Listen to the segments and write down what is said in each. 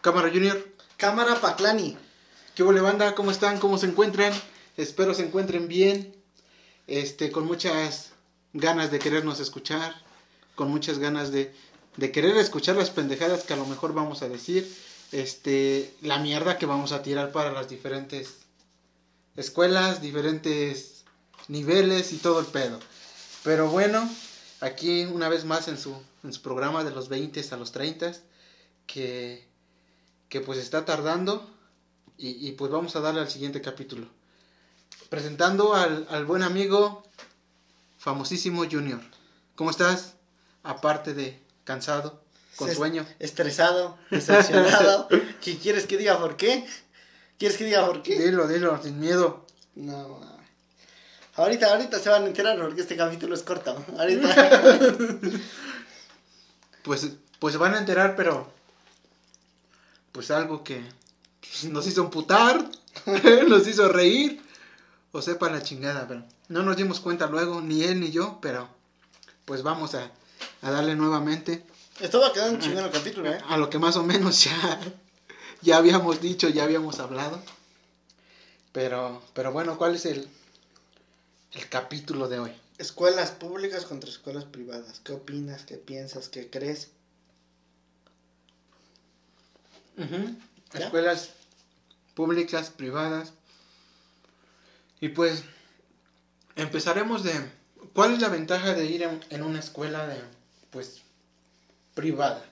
Cámara Junior. Cámara Paclani. ¿Qué hubo, banda? ¿Cómo están? ¿Cómo se encuentran? Espero se encuentren bien. Este, con muchas ganas de querernos escuchar. Con muchas ganas de, de querer escuchar las pendejadas que a lo mejor vamos a decir. Este, la mierda que vamos a tirar para las diferentes escuelas, diferentes niveles y todo el pedo. Pero bueno, aquí una vez más en su, en su programa de los 20 a los 30, que, que pues está tardando y, y, pues vamos a darle al siguiente capítulo. Presentando al, al buen amigo famosísimo Junior. ¿Cómo estás? Aparte de cansado, con sueño. Estresado, decepcionado. ¿Qué quieres que diga por qué? ¿Quieres que diga por qué? Dilo, dilo, sin miedo. No, Ahorita, ahorita se van a enterar porque este capítulo es corto. Ahorita. pues, pues se van a enterar, pero. Pues algo que nos hizo amputar, nos hizo reír, o sepa la chingada, pero no nos dimos cuenta luego, ni él ni yo, pero pues vamos a, a darle nuevamente. Esto va a quedar un chingón el capítulo, ¿eh? A lo que más o menos ya, ya habíamos dicho, ya habíamos hablado. Pero, pero bueno, ¿cuál es el, el capítulo de hoy? Escuelas públicas contra escuelas privadas. ¿Qué opinas? ¿Qué piensas? ¿Qué crees? Uh -huh. Escuelas públicas, privadas. Y pues empezaremos de ¿cuál es la ventaja de ir en, en, una escuela de pues privada?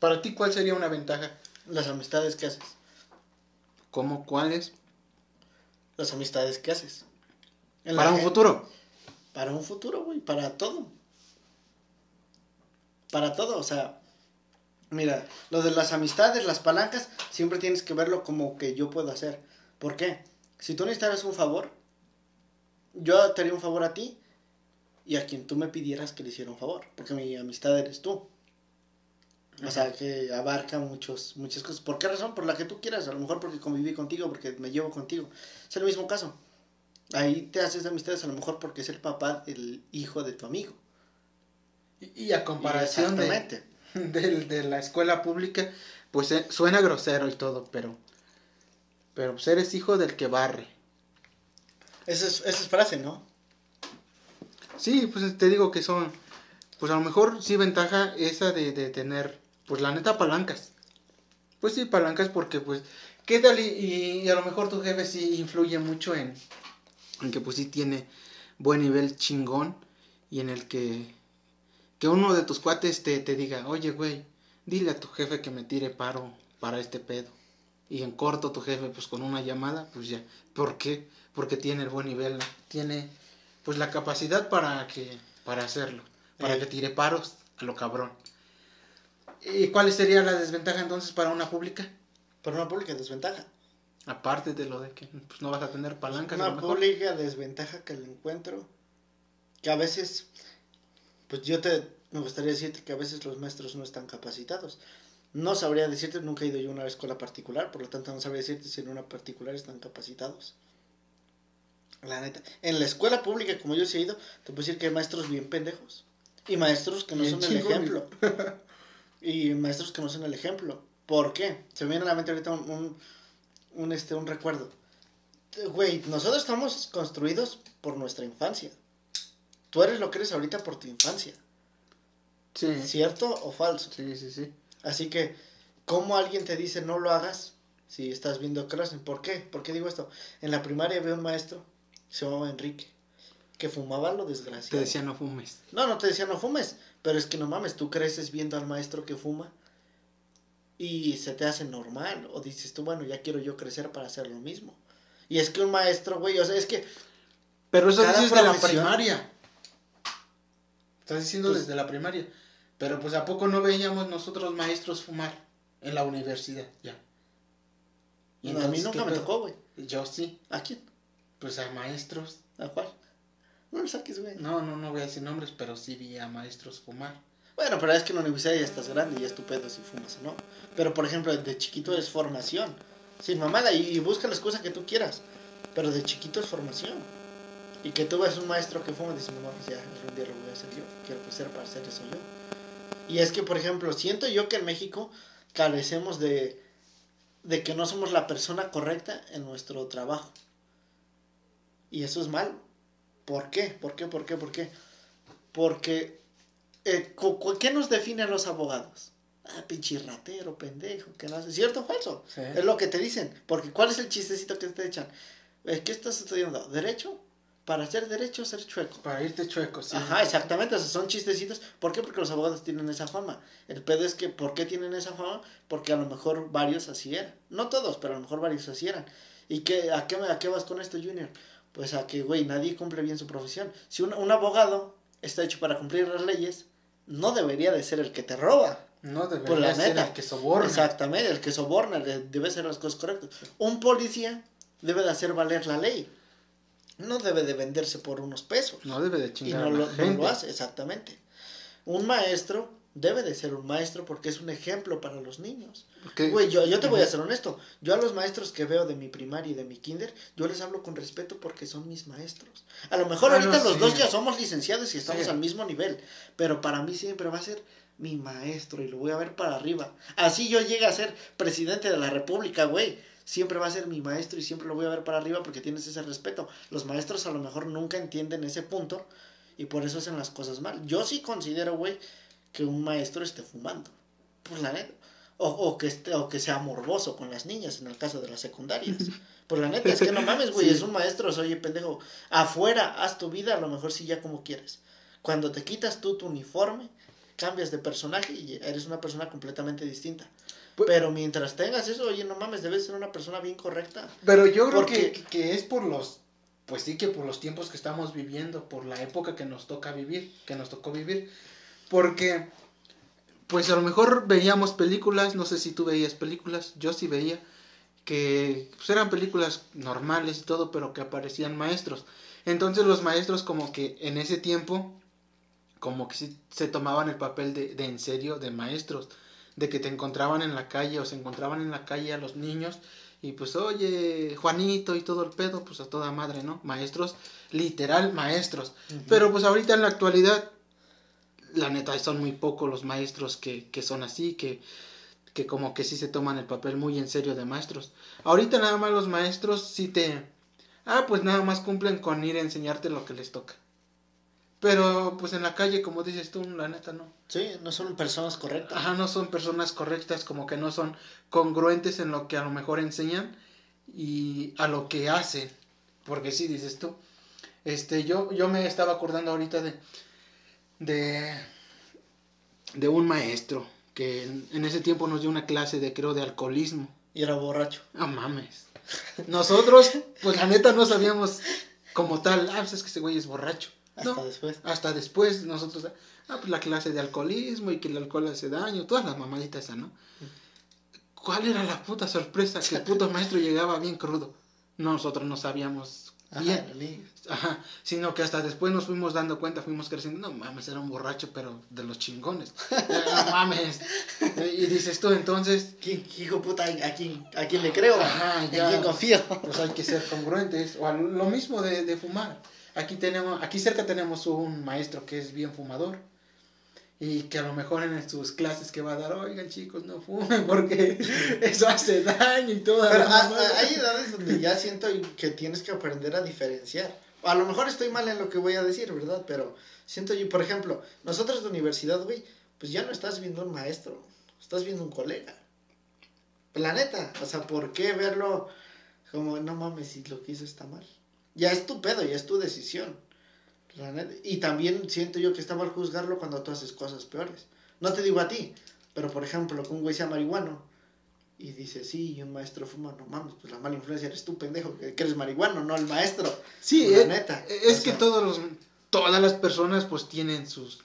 Para ti ¿cuál sería una ventaja? Las amistades que haces. ¿Cómo cuáles? Las amistades que haces. En para un gente. futuro. Para un futuro, güey, para todo. Para todo, o sea, mira, lo de las amistades, las palancas, siempre tienes que verlo como que yo puedo hacer. ¿Por qué? Si tú necesitaras un favor, yo te haría un favor a ti y a quien tú me pidieras que le hiciera un favor, porque mi amistad eres tú. O sea, que abarca muchos, muchas cosas. ¿Por qué razón? Por la que tú quieras. A lo mejor porque conviví contigo, porque me llevo contigo. Es el mismo caso. Ahí te haces amistades a lo mejor porque es el papá del hijo de tu amigo. Y, y a comparación de, de, de, la escuela pública, pues eh, suena grosero y todo, pero, pero pues eres hijo del que barre. Esa es, esa es frase, ¿no? Sí, pues te digo que son, pues a lo mejor sí ventaja esa de, de tener, pues la neta palancas. Pues sí, palancas porque pues, ¿qué tal? Y, y a lo mejor tu jefe sí influye mucho en, en que pues sí tiene buen nivel chingón y en el que que uno de tus cuates te, te diga, oye güey, dile a tu jefe que me tire paro para este pedo. Y en corto tu jefe pues con una llamada, pues ya. ¿Por qué? Porque tiene el buen nivel, tiene pues la capacidad para que para hacerlo, para eh. que tire paros a lo cabrón. ¿Y cuál sería la desventaja entonces para una pública? Para una pública desventaja. Aparte de lo de que pues, no vas a tener palancas. Una pública desventaja que le encuentro. Que a veces, pues yo te me gustaría decirte que a veces los maestros no están capacitados. No sabría decirte, nunca he ido yo a una escuela particular, por lo tanto no sabría decirte si en una particular están capacitados. La neta. En la escuela pública, como yo he ido, te puedo decir que hay maestros bien pendejos. Y maestros que no son el ejemplo. y maestros que no son el ejemplo. ¿Por qué? Se me viene a la mente ahorita un, un un, este, un recuerdo. Güey, nosotros estamos construidos por nuestra infancia. Tú eres lo que eres ahorita por tu infancia. Sí. ¿Cierto o falso? Sí, sí, sí. Así que, ¿cómo alguien te dice no lo hagas si estás viendo Crossing? ¿Por qué? ¿Por qué digo esto? En la primaria había un maestro, se llamaba Enrique, que fumaba lo desgraciado. Te decía no fumes. No, no te decía no fumes, pero es que no mames, tú creces viendo al maestro que fuma y se te hace normal. O dices tú, bueno, ya quiero yo crecer para hacer lo mismo. Y es que un maestro, güey, o sea, es que. Pero eso dices de la primaria. Estás diciendo pues, desde la primaria. Pero pues a poco no veíamos nosotros maestros fumar en la universidad, ya. Y no, a mí nunca me tocó, güey. Yo sí. ¿A quién? Pues a maestros. ¿A cuál? No saques, güey. No, no, no voy a decir nombres, pero sí vi a maestros fumar. Bueno, pero es que en la universidad ya estás grande y es tu pedo si fumas o no. Pero por ejemplo, de chiquito es formación. Sin mamada, y, y busca la excusa que tú quieras. Pero de chiquito es formación. Y que tú ves un maestro que fuma y dices, no, pues ya, algún día lo voy a hacer yo. Quiero crecer para hacer eso yo. Y es que, por ejemplo, siento yo que en México carecemos de, de que no somos la persona correcta en nuestro trabajo. Y eso es malo. ¿Por qué? ¿Por qué? ¿Por qué? ¿Por qué? Porque, eh, ¿qué nos define a los abogados? Ah, pinche ratero, pendejo, que no hace. ¿Cierto o falso? Es lo que te dicen. Porque, ¿cuál es el chistecito que te echan? ¿Qué estás estudiando? ¿Derecho? Para hacer derecho, ser chueco. Para irte chueco, sí. Ajá, exactamente. O sea, son chistecitos. ¿Por qué? Porque los abogados tienen esa fama. El pedo es que, ¿por qué tienen esa fama? Porque a lo mejor varios así eran. No todos, pero a lo mejor varios así eran. ¿Y qué, a, qué, a qué vas con esto, Junior? Pues a que, güey, nadie cumple bien su profesión. Si un, un abogado está hecho para cumplir las leyes, no debería de ser el que te roba. No debería ser el que soborna. Exactamente, el que soborna debe ser las cosas correctas. Un policía debe de hacer valer la ley no debe de venderse por unos pesos. No debe de chingar. Y no, lo, no lo hace, exactamente. Un maestro debe de ser un maestro porque es un ejemplo para los niños. Güey, yo, yo te voy a ser honesto. Yo a los maestros que veo de mi primaria y de mi kinder, yo les hablo con respeto porque son mis maestros. A lo mejor ahorita los dos ya somos licenciados y estamos al mismo nivel, pero para mí siempre va a ser mi maestro y lo voy a ver para arriba. Así yo llegue a ser presidente de la república, güey siempre va a ser mi maestro y siempre lo voy a ver para arriba porque tienes ese respeto. Los maestros a lo mejor nunca entienden ese punto y por eso hacen las cosas mal. Yo sí considero, güey, que un maestro esté fumando. Por la neta. O, o, que esté, o que sea morboso con las niñas en el caso de las secundarias. Por la neta, es que no mames, güey, es un maestro, oye, pendejo. Afuera, haz tu vida, a lo mejor sí ya como quieres. Cuando te quitas tú tu uniforme, cambias de personaje y eres una persona completamente distinta. Pues pero mientras tengas eso, oye, no mames, debes ser una persona bien correcta. Pero yo creo que, que es por los, pues sí que por los tiempos que estamos viviendo, por la época que nos toca vivir, que nos tocó vivir. Porque, pues a lo mejor veíamos películas, no sé si tú veías películas, yo sí veía, que pues, eran películas normales y todo, pero que aparecían maestros. Entonces los maestros como que en ese tiempo, como que sí se tomaban el papel de, de en serio de maestros de que te encontraban en la calle o se encontraban en la calle a los niños y pues oye Juanito y todo el pedo pues a toda madre no maestros literal maestros. Pero pues ahorita en la actualidad la neta son muy pocos los maestros que, que son así que que como que sí se toman el papel muy en serio de maestros. Ahorita nada más los maestros sí te ah pues nada más cumplen con ir a enseñarte lo que les toca pero pues en la calle, como dices tú, la neta no. Sí, no son personas correctas. Ajá, no son personas correctas, como que no son congruentes en lo que a lo mejor enseñan y a lo que hacen. Porque sí, dices tú. Este, yo, yo me estaba acordando ahorita de, de, de un maestro que en, ese tiempo nos dio una clase de, creo, de alcoholismo. Y era borracho. Ah, mames. Nosotros, pues la neta no sabíamos como tal, ah, pues es que ese güey es borracho. Hasta después. Hasta después nosotros, ah, pues la clase de alcoholismo y que el alcohol hace daño, todas las mamaditas esas, ¿no? ¿Cuál era la puta sorpresa? Que el puto maestro llegaba bien crudo. Nosotros no sabíamos bien. Ajá, sino que hasta después nos fuimos dando cuenta, fuimos creciendo, no mames, era un borracho, pero de los chingones. no mames. Y dices tú, entonces... ¿Quién, hijo puta, a quién, a quién le creo? Ajá, ¿En quién confío? Pues hay que ser congruentes. O lo mismo de, de fumar. Aquí tenemos, aquí cerca tenemos un maestro que es bien fumador y que a lo mejor en sus clases que va a dar, oigan chicos, no fumen porque eso hace daño y todo. Pero hay edades donde ya siento que tienes que aprender a diferenciar. A lo mejor estoy mal en lo que voy a decir, ¿verdad? Pero siento yo, por ejemplo, nosotros de universidad, güey, pues ya no estás viendo un maestro, estás viendo un colega. Planeta, o sea, ¿por qué verlo como, no mames, si lo que hizo está mal? Ya es tu pedo, ya es tu decisión. Y también siento yo que está mal juzgarlo cuando tú haces cosas peores. No te digo a ti, pero por ejemplo, que un güey sea marihuano y dice, sí, y un maestro fuma, no mames, pues la mala influencia eres tú, pendejo, que eres marihuano, no el maestro. Sí, la eh, neta. Es que todos los, todas las personas pues tienen sus,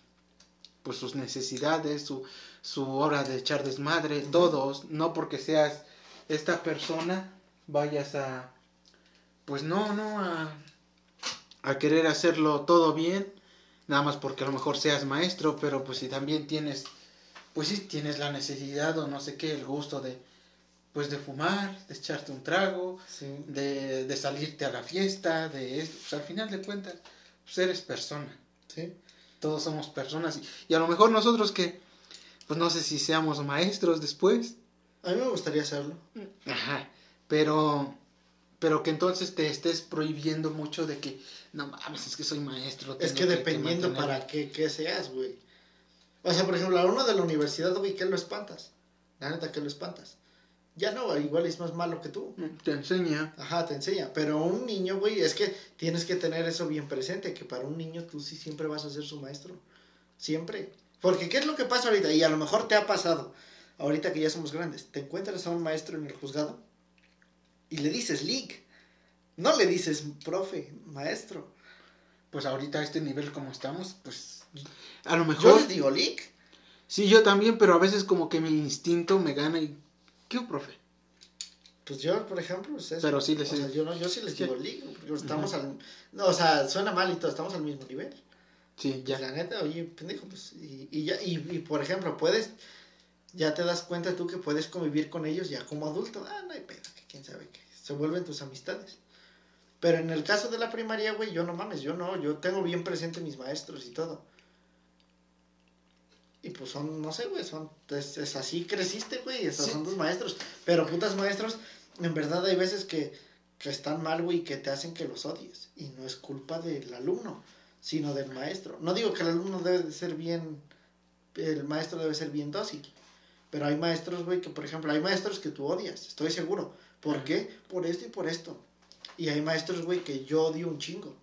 pues sus necesidades, su, su hora de echar desmadre, todos, no porque seas esta persona vayas a pues no, no, a, a querer hacerlo todo bien, nada más porque a lo mejor seas maestro, pero pues si también tienes, pues si tienes la necesidad o no sé qué, el gusto de, pues de fumar, de echarte un trago, de, de, salirte a la fiesta, de esto, pues al final de cuentas, pues eres persona, ¿sí? Todos somos personas y, y a lo mejor nosotros que, pues no sé si seamos maestros después. A mí me gustaría hacerlo. Ajá, pero pero que entonces te estés prohibiendo mucho de que no mames, es que soy maestro. Es que dependiendo para qué, qué seas, güey. O sea, por ejemplo, a uno de la universidad, güey, ¿qué lo espantas? La neta, ¿qué lo espantas? Ya no, igual es más malo que tú. Mm, te enseña. Ajá, te enseña. Pero un niño, güey, es que tienes que tener eso bien presente, que para un niño tú sí siempre vas a ser su maestro. Siempre. Porque ¿qué es lo que pasa ahorita? Y a lo mejor te ha pasado, ahorita que ya somos grandes. Te encuentras a un maestro en el juzgado y le dices league. No le dices profe, maestro. Pues ahorita a este nivel como estamos, pues a lo mejor... Yo les digo league. Sí, yo también, pero a veces como que mi instinto me gana y... ¿Qué, profe? Pues yo, por ejemplo, es eso. Pero sí les o sea, yo, no, yo sí les digo league, porque estamos al... No, o sea, suena mal y todo, estamos al mismo nivel. Sí, ya. La neta, oye, pendejo, pues, y, y ya, y, y, por ejemplo, puedes, ya te das cuenta tú que puedes convivir con ellos ya como adulto. Ah, no hay pedo, quién sabe qué. Se vuelven tus amistades. Pero en el caso de la primaria, güey, yo no mames, yo no, yo tengo bien presente mis maestros y todo. Y pues son, no sé, güey, son, es, es así creciste, güey, esos Sí. son tus maestros. Pero putas maestros, en verdad hay veces que, que están mal, güey, que te hacen que los odies. Y no es culpa del alumno, sino del maestro. No digo que el alumno debe de ser bien, el maestro debe ser bien dócil. Pero hay maestros, güey, que por ejemplo, hay maestros que tú odias, estoy seguro. ¿Por qué? Por esto y por esto. Y hay maestros, güey, que yo odio un chingo.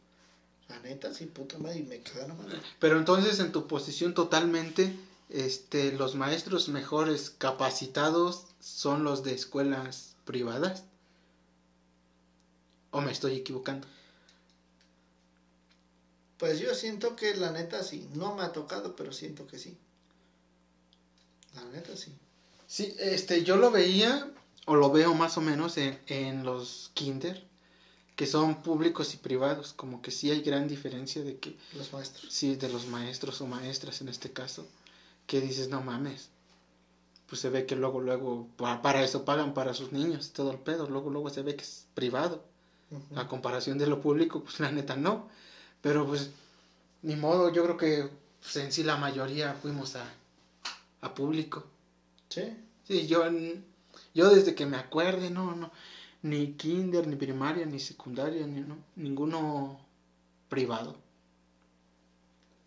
La neta, sí, puta madre, y me cagan madre. Pero entonces en tu posición totalmente, este, los maestros mejores capacitados son los de escuelas privadas. ¿O me estoy equivocando? Pues yo siento que la neta sí. No me ha tocado, pero siento que sí. La neta sí. Sí, este, yo lo veía, o lo veo más o menos en, en los kinder, que son públicos y privados, como que sí hay gran diferencia de que, Los maestros. sí, de los maestros o maestras en este caso, que dices, no mames, pues se ve que luego, luego, pa- para eso pagan para sus niños, todo el pedo, luego, luego se ve que es privado, Ujú. a comparación de lo público, pues la neta no, pero pues, ni modo, yo creo que pues, en sí la mayoría fuimos a, a público. Sí. Sí, yo, yo desde que me acuerde, no, no, ni kinder, ni primaria, ni secundaria, ni no, ninguno privado.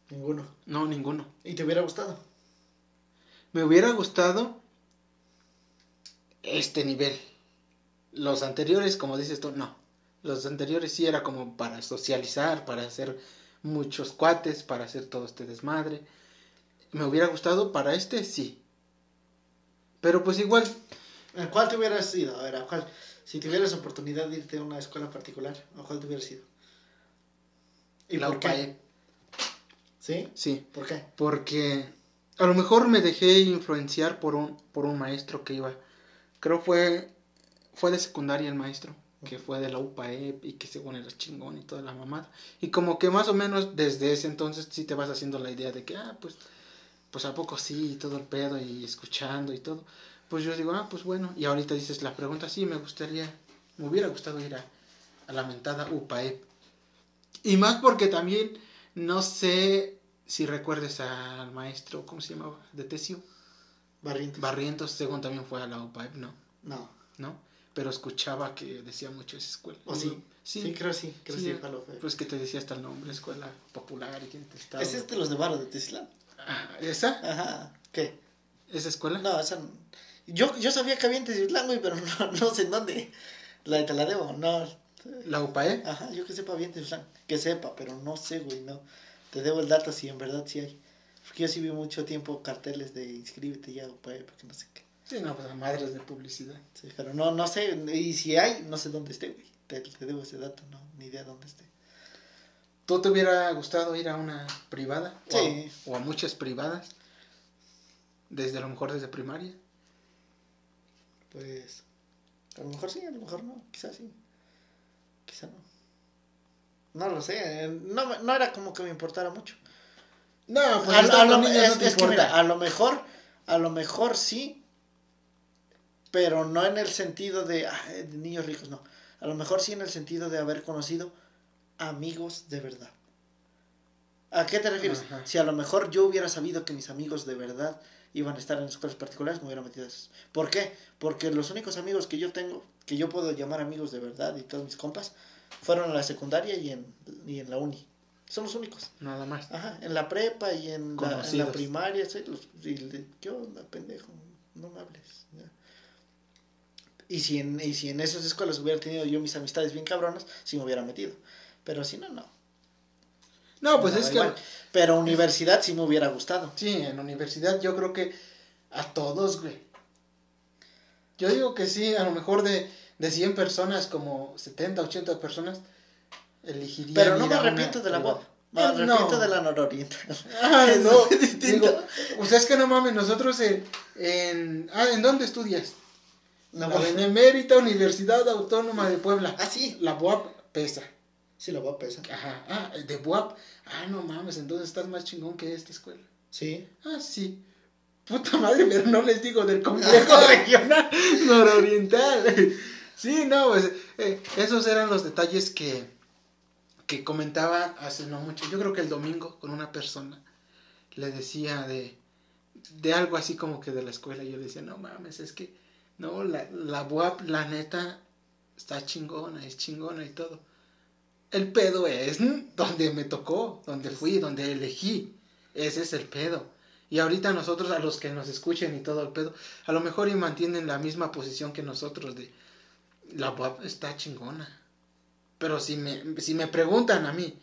Ninguno. No, ninguno. ¿Y te hubiera gustado? Me hubiera gustado este nivel. Los anteriores, como dices tú, no. Los anteriores sí era como para socializar, para hacer muchos cuates, para hacer todo este desmadre. Me hubiera gustado para este, sí. Pero pues igual, ¿En cuál te hubieras ido? A ver, ¿a cuál? Si tuvieras oportunidad de irte a una escuela particular, ¿a cuál te hubieras ido? ¿Y la por qué? UPAE, ¿Sí? sí. ¿Por qué? porque a lo mejor me dejé influenciar por un por un maestro que iba creo fue fue de secundaria el maestro que fue de la UPAE y que según era chingón y toda la mamada y como que más o menos desde ese entonces sí te vas haciendo la idea de que ah pues pues a poco sí y todo el pedo y escuchando y todo pues yo digo ah pues bueno y ahorita dices la pregunta sí me gustaría me hubiera gustado ir a, a la mentada UPAE y más porque también no sé si recuerdes al maestro, ¿cómo se llamaba? De Tesio. Barrientos. Barrientos, según también fue a la UPAEP, no, no. ¿no? Pero escuchaba que decía mucho esa escuela. ¿O sí? Sí, Sí, creo sí. Creo Sí, eh. pues que te decía hasta el nombre, escuela popular y que te estaba... ¿Es este los de Varo de Tesla? Ah, ¿Esa? Ajá. ¿Qué? ¿Esa escuela? No, esa no. Yo, yo sabía que había en Teciutlán, güey, pero no, no sé en dónde. La, te la debo, no. ¿La UPAEP? Ajá, yo que sepa bien Teciutlán. Que sepa, pero no sé, güey, no. Te debo el dato si en verdad sí hay. Porque yo sí vi mucho tiempo carteles de inscríbete ya, güey, porque no sé qué. Sí, no, pues a madres de publicidad. Sí, pero no, no sé, y si hay, no sé dónde esté, güey. Te, te debo ese dato, no, ni idea dónde esté. ¿Tú te hubiera gustado ir a una privada? O a- Sí. O a, muchas privadas. Desde a lo mejor desde primaria. Pues, a lo mejor sí, a lo mejor no, quizás sí. Quizá no. No lo sé, no, no era como que me importara mucho. No, pues a, lo, es, no te es que importa. mira, a lo mejor, a lo mejor sí, pero no en el sentido de, de niños ricos, no. A lo mejor sí en el sentido de haber conocido amigos de verdad. ¿A qué te refieres? Ajá. Si a lo mejor yo hubiera sabido que mis amigos de verdad iban a estar en escuelas particulares, me hubiera metido a esas. ¿Por qué? Porque los únicos amigos que yo tengo, que yo puedo llamar amigos de verdad y todos mis compas, fueron en la secundaria y en, y en la uni. Son los únicos. Nada más. Ajá, en la prepa y en, la, en la primaria, sí, los- y le- ¿qué onda, pendejo? No me hables. ya. Y si, en, y si en esas escuelas hubiera tenido yo mis amistades bien cabronas, sí me hubiera metido. Pero si no, no. No, pues es que igual. Pero universidad sí me hubiera gustado. sí, en universidad yo creo que a todos, güey. Yo digo que sí, a lo mejor de, de 100 personas, como 70, 80 personas, elegirían Pero no me una arrepiento de la. BOP. Me Eh, arrepiento no. de la nororiental. Ah, no, digo, pues es que no mames, nosotros en, en ah, ¿en dónde estudias? La bueno. Benemérita Universidad Autónoma de Puebla. Ah, sí. La BUAP pesa. Sí, la BOP esa. Ajá. Ah, de BUAP. Ah, no mames, entonces estás más chingón que esta escuela. Sí. Ah, sí. Puta madre, pero no les digo del complejo regional nororiental. Sí, no, pues eh, esos eran los detalles que, que comentaba hace no mucho. Yo creo que el domingo con una persona le decía de, de algo así como que de la escuela. Yo le decía, no mames, es que no, la, la UAP, la neta, está chingona, es chingona y todo. El pedo es donde me tocó, donde fui, donde elegí. Ese es el pedo. Y ahorita nosotros, a los que nos escuchen y todo el pedo, a lo mejor y mantienen la misma posición que nosotros de la UAP está chingona. Pero si me, si me preguntan a mí,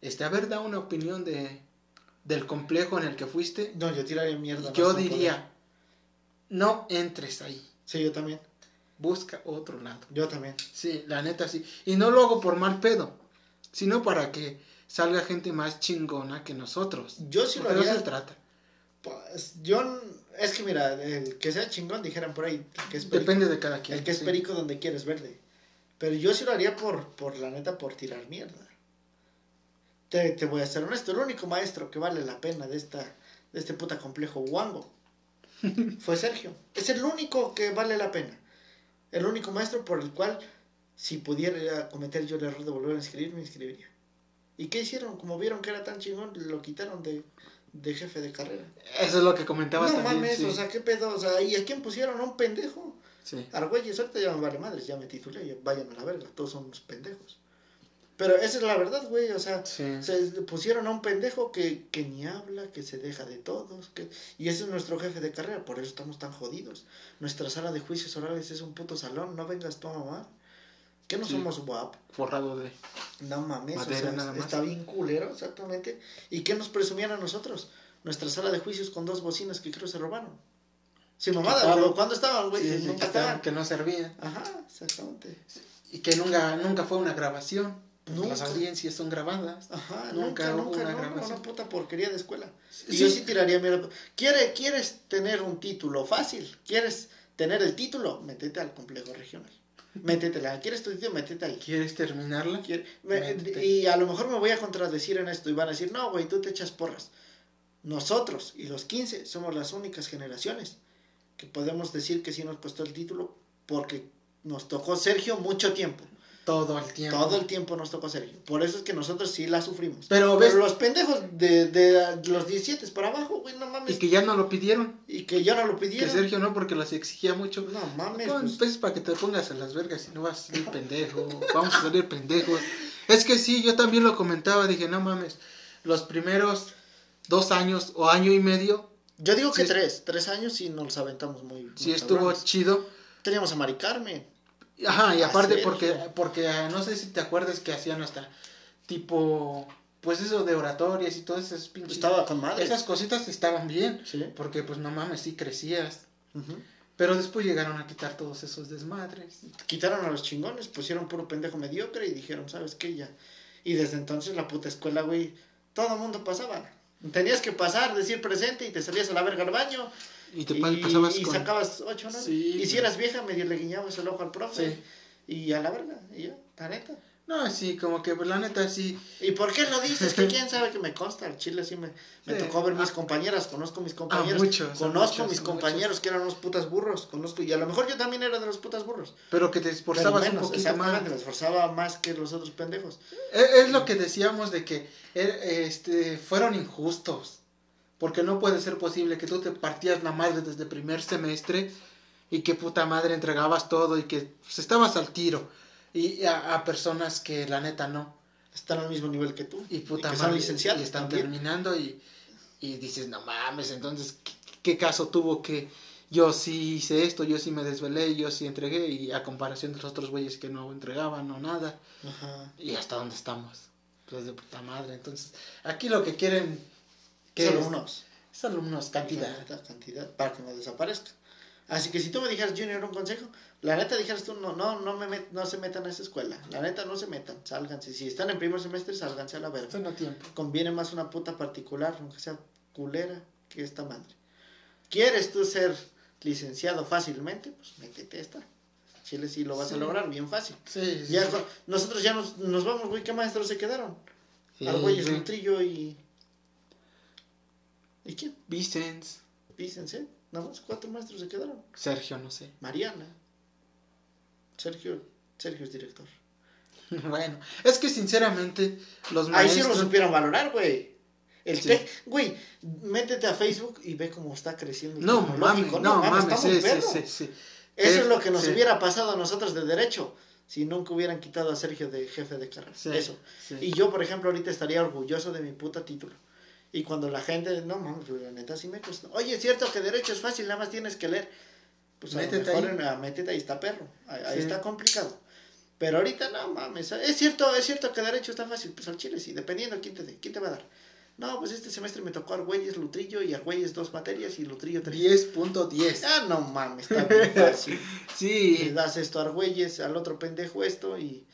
este, a ver, da una opinión de, del complejo en el que fuiste, No, yo tiraría mierda. yo diría, poder. no entres ahí, Sí, yo también. Busca otro lado. Yo también. Sí, la neta sí. Y no lo hago por mal pedo, sino para que salga gente más chingona que nosotros. Yo sí lo haría. se trata. Pues, yo. Es que mira, el que sea chingón, dijeran por ahí. El que es perico, Depende de cada quien. el que es sí. perico donde quieres verde. Pero yo sí lo haría por, por la neta, por tirar mierda. Te, te voy a ser honesto, el único maestro que vale la pena de esta de este puta complejo Wango fue Sergio. Es el único que vale la pena. El único maestro por el cual, si pudiera cometer yo el error de volver a inscribir, me inscribiría. ¿Y qué hicieron? Como vieron que era tan chingón, lo quitaron de, de jefe de carrera. Eso es lo que comentabas no también. mames, sí. o sea, ¿qué pedo? O sea, ¿y a quién pusieron? ¿A un pendejo? Sí. Argüelles, ahorita ya me vale madres, ya me titulé, ya vayan a la verga, todos son unos pendejos. Pero esa es la verdad, güey, o sea, Sí. se pusieron a un pendejo que, que ni habla, que se deja de todos, que... y ese es nuestro jefe de carrera, por eso estamos tan jodidos. Nuestra sala de juicios orales es un puto salón, no vengas tú a mamar. ¿Qué no Sí. somos guap? Forrado de. No mames, o Madera sea, nada más. está bien culero, exactamente. ¿Y qué nos presumían a nosotros? Nuestra sala de juicios con dos bocinas que creo se robaron. Sin mamada, Quitaron. pero ¿cuándo estaban, güey? Sí, sí, Nunca que, estaban. que no servían. Ajá, exactamente. Y que nunca, nunca fue una grabación. Pues Nunca. Las audiencias son grabadas. Ajá, Nunca nunca, hubo nunca, una nunca, grabación. una puta porquería de escuela. Y Sí. yo sí tiraría mierda. ¿Quiere, ¿Quieres tener un título fácil? ¿Quieres tener el título? Métete al complejo regional. Métetela. ¿Quieres tu título? Métete ahí. ¿Quieres terminarla? Métete. y a lo mejor me voy a contradecir en esto y van a decir, no, güey, tú te echas porras. Nosotros y los 15 somos las únicas generaciones que podemos decir que sí nos costó el título porque nos tocó Sergio mucho tiempo. Todo el tiempo. Todo el tiempo nos tocó Sergio. Por eso es que nosotros sí la sufrimos. Pero ves. Pero los pendejos de, de los 17 para abajo, güey, no mames. Y que ya no lo pidieron. Y que ya no lo Que pidieron. Sergio no, porque las exigía mucho. No mames. No, pues, pues para que te pongas a las vergas y no vas a salir pendejo. Vamos a salir pendejos. Es que sí, yo también lo comentaba. Dije, no mames. Los primeros dos años o año y medio, yo digo que sí. tres. Tres años y nos aventamos muy. sí muy estuvo cabrones. chido. Teníamos a Mari Carmen. Ajá, y aparte porque, porque ah, no sé si te acuerdas que hacían hasta tipo, pues eso de oratorias y todas esas pinches. Estaba con madre. Esas cositas estaban bien. Sí. Porque pues no mames, sí crecías. Pero después llegaron a quitar todos esos desmadres. Quitaron a los chingones, pusieron puro pendejo mediocre y dijeron, ¿sabes qué? Ya. Y desde entonces la puta escuela, güey, todo el mundo pasaba. Tenías que pasar, decir presente y te salías a la verga al baño. Y te y, pa- pasabas y con... sacabas ocho, ¿no? Sí, y si eras vieja, medio le guiñabas el ojo al profe. Sí. Y a la verga, y ya, la neta. No, sí, como que pues, la neta sí. ¿Y por qué lo dices? Que quién sabe que me consta. Al chile sí me, me Sí. tocó ver mis Ah. compañeras, conozco mis compañeros. muchos, a conozco muchos, mis compañeros que eran unos putas burros. Conozco, y a lo mejor yo también era de los putas burros. Pero que te esforzabas menos, un poquito más. me esforzaba más que los otros pendejos. Es, es lo que decíamos de que er- este, fueron injustos. Porque no puede ser posible que tú te partías la madre desde primer semestre y que puta madre entregabas todo y que pues, estabas al tiro. Y a, a personas que la neta no. Están al mismo nivel que tú. Y puta que madre. licenciados y están también. terminando y, y dices, no mames, entonces, ¿qué, qué caso tuvo que yo sí hice esto, yo sí me desvelé, yo sí entregué? Y a comparación de los otros güeyes que no entregaban o nada. Ajá. ¿Y hasta dónde estamos? Pues de puta madre. Entonces, aquí lo que quieren que Solo es, unos. es alumnos, cantidad. Neta, cantidad, para que no desaparezca. Así que si tú me dijeras, Junior, un consejo, la neta dijeras tú, no, no, no, me met- no se metan a esa escuela. La neta, no se metan, sálganse. Si están en primer semestre, sálganse a la verga. no tiempo. Conviene más una puta particular, aunque sea culera, que esta madre. ¿Quieres tú ser licenciado fácilmente? Pues métete esta. Chile sí lo vas a lograr, bien fácil. Sí, sí. Ya, nosotros ya nos, nos vamos, güey, ¿qué maestros se quedaron? Argüelles, güey. Lutrillo y... ¿Y quién? Vicens, Vícense. Nada más cuatro maestros se quedaron. Sergio, no sé. Mariana. Sergio, Sergio es director. Bueno, es que sinceramente los Ahí sí maestros... lo supieron valorar, güey. El Sí. güey, métete a Facebook y ve cómo está creciendo. No mames, tecnológico. no mames, sí, muy sí, perro. sí, sí. Eso es lo que nos sí. hubiera pasado a nosotros de derecho si nunca hubieran quitado a Sergio de jefe de carrera. Eso. Y yo, por ejemplo, ahorita estaría orgulloso de mi puta título. Y cuando la gente, no mames, la neta sí me costó. Oye, es cierto que derecho es fácil, nada más tienes que leer. Pues a lo Métete mejor ahí. métete ahí está perro. Ahí, está complicado. Pero ahorita no mames. Es cierto, es cierto que derecho está fácil. Pues al chile sí, dependiendo quién te dé. ¿Quién te va a dar? No, pues este semestre me tocó Argüelles, Lutrillo y Argüelles dos materias y Lutrillo tres. 10.10. Ah, no mames, está bien fácil. Le Sí, das esto a Argüelles, al otro pendejo esto y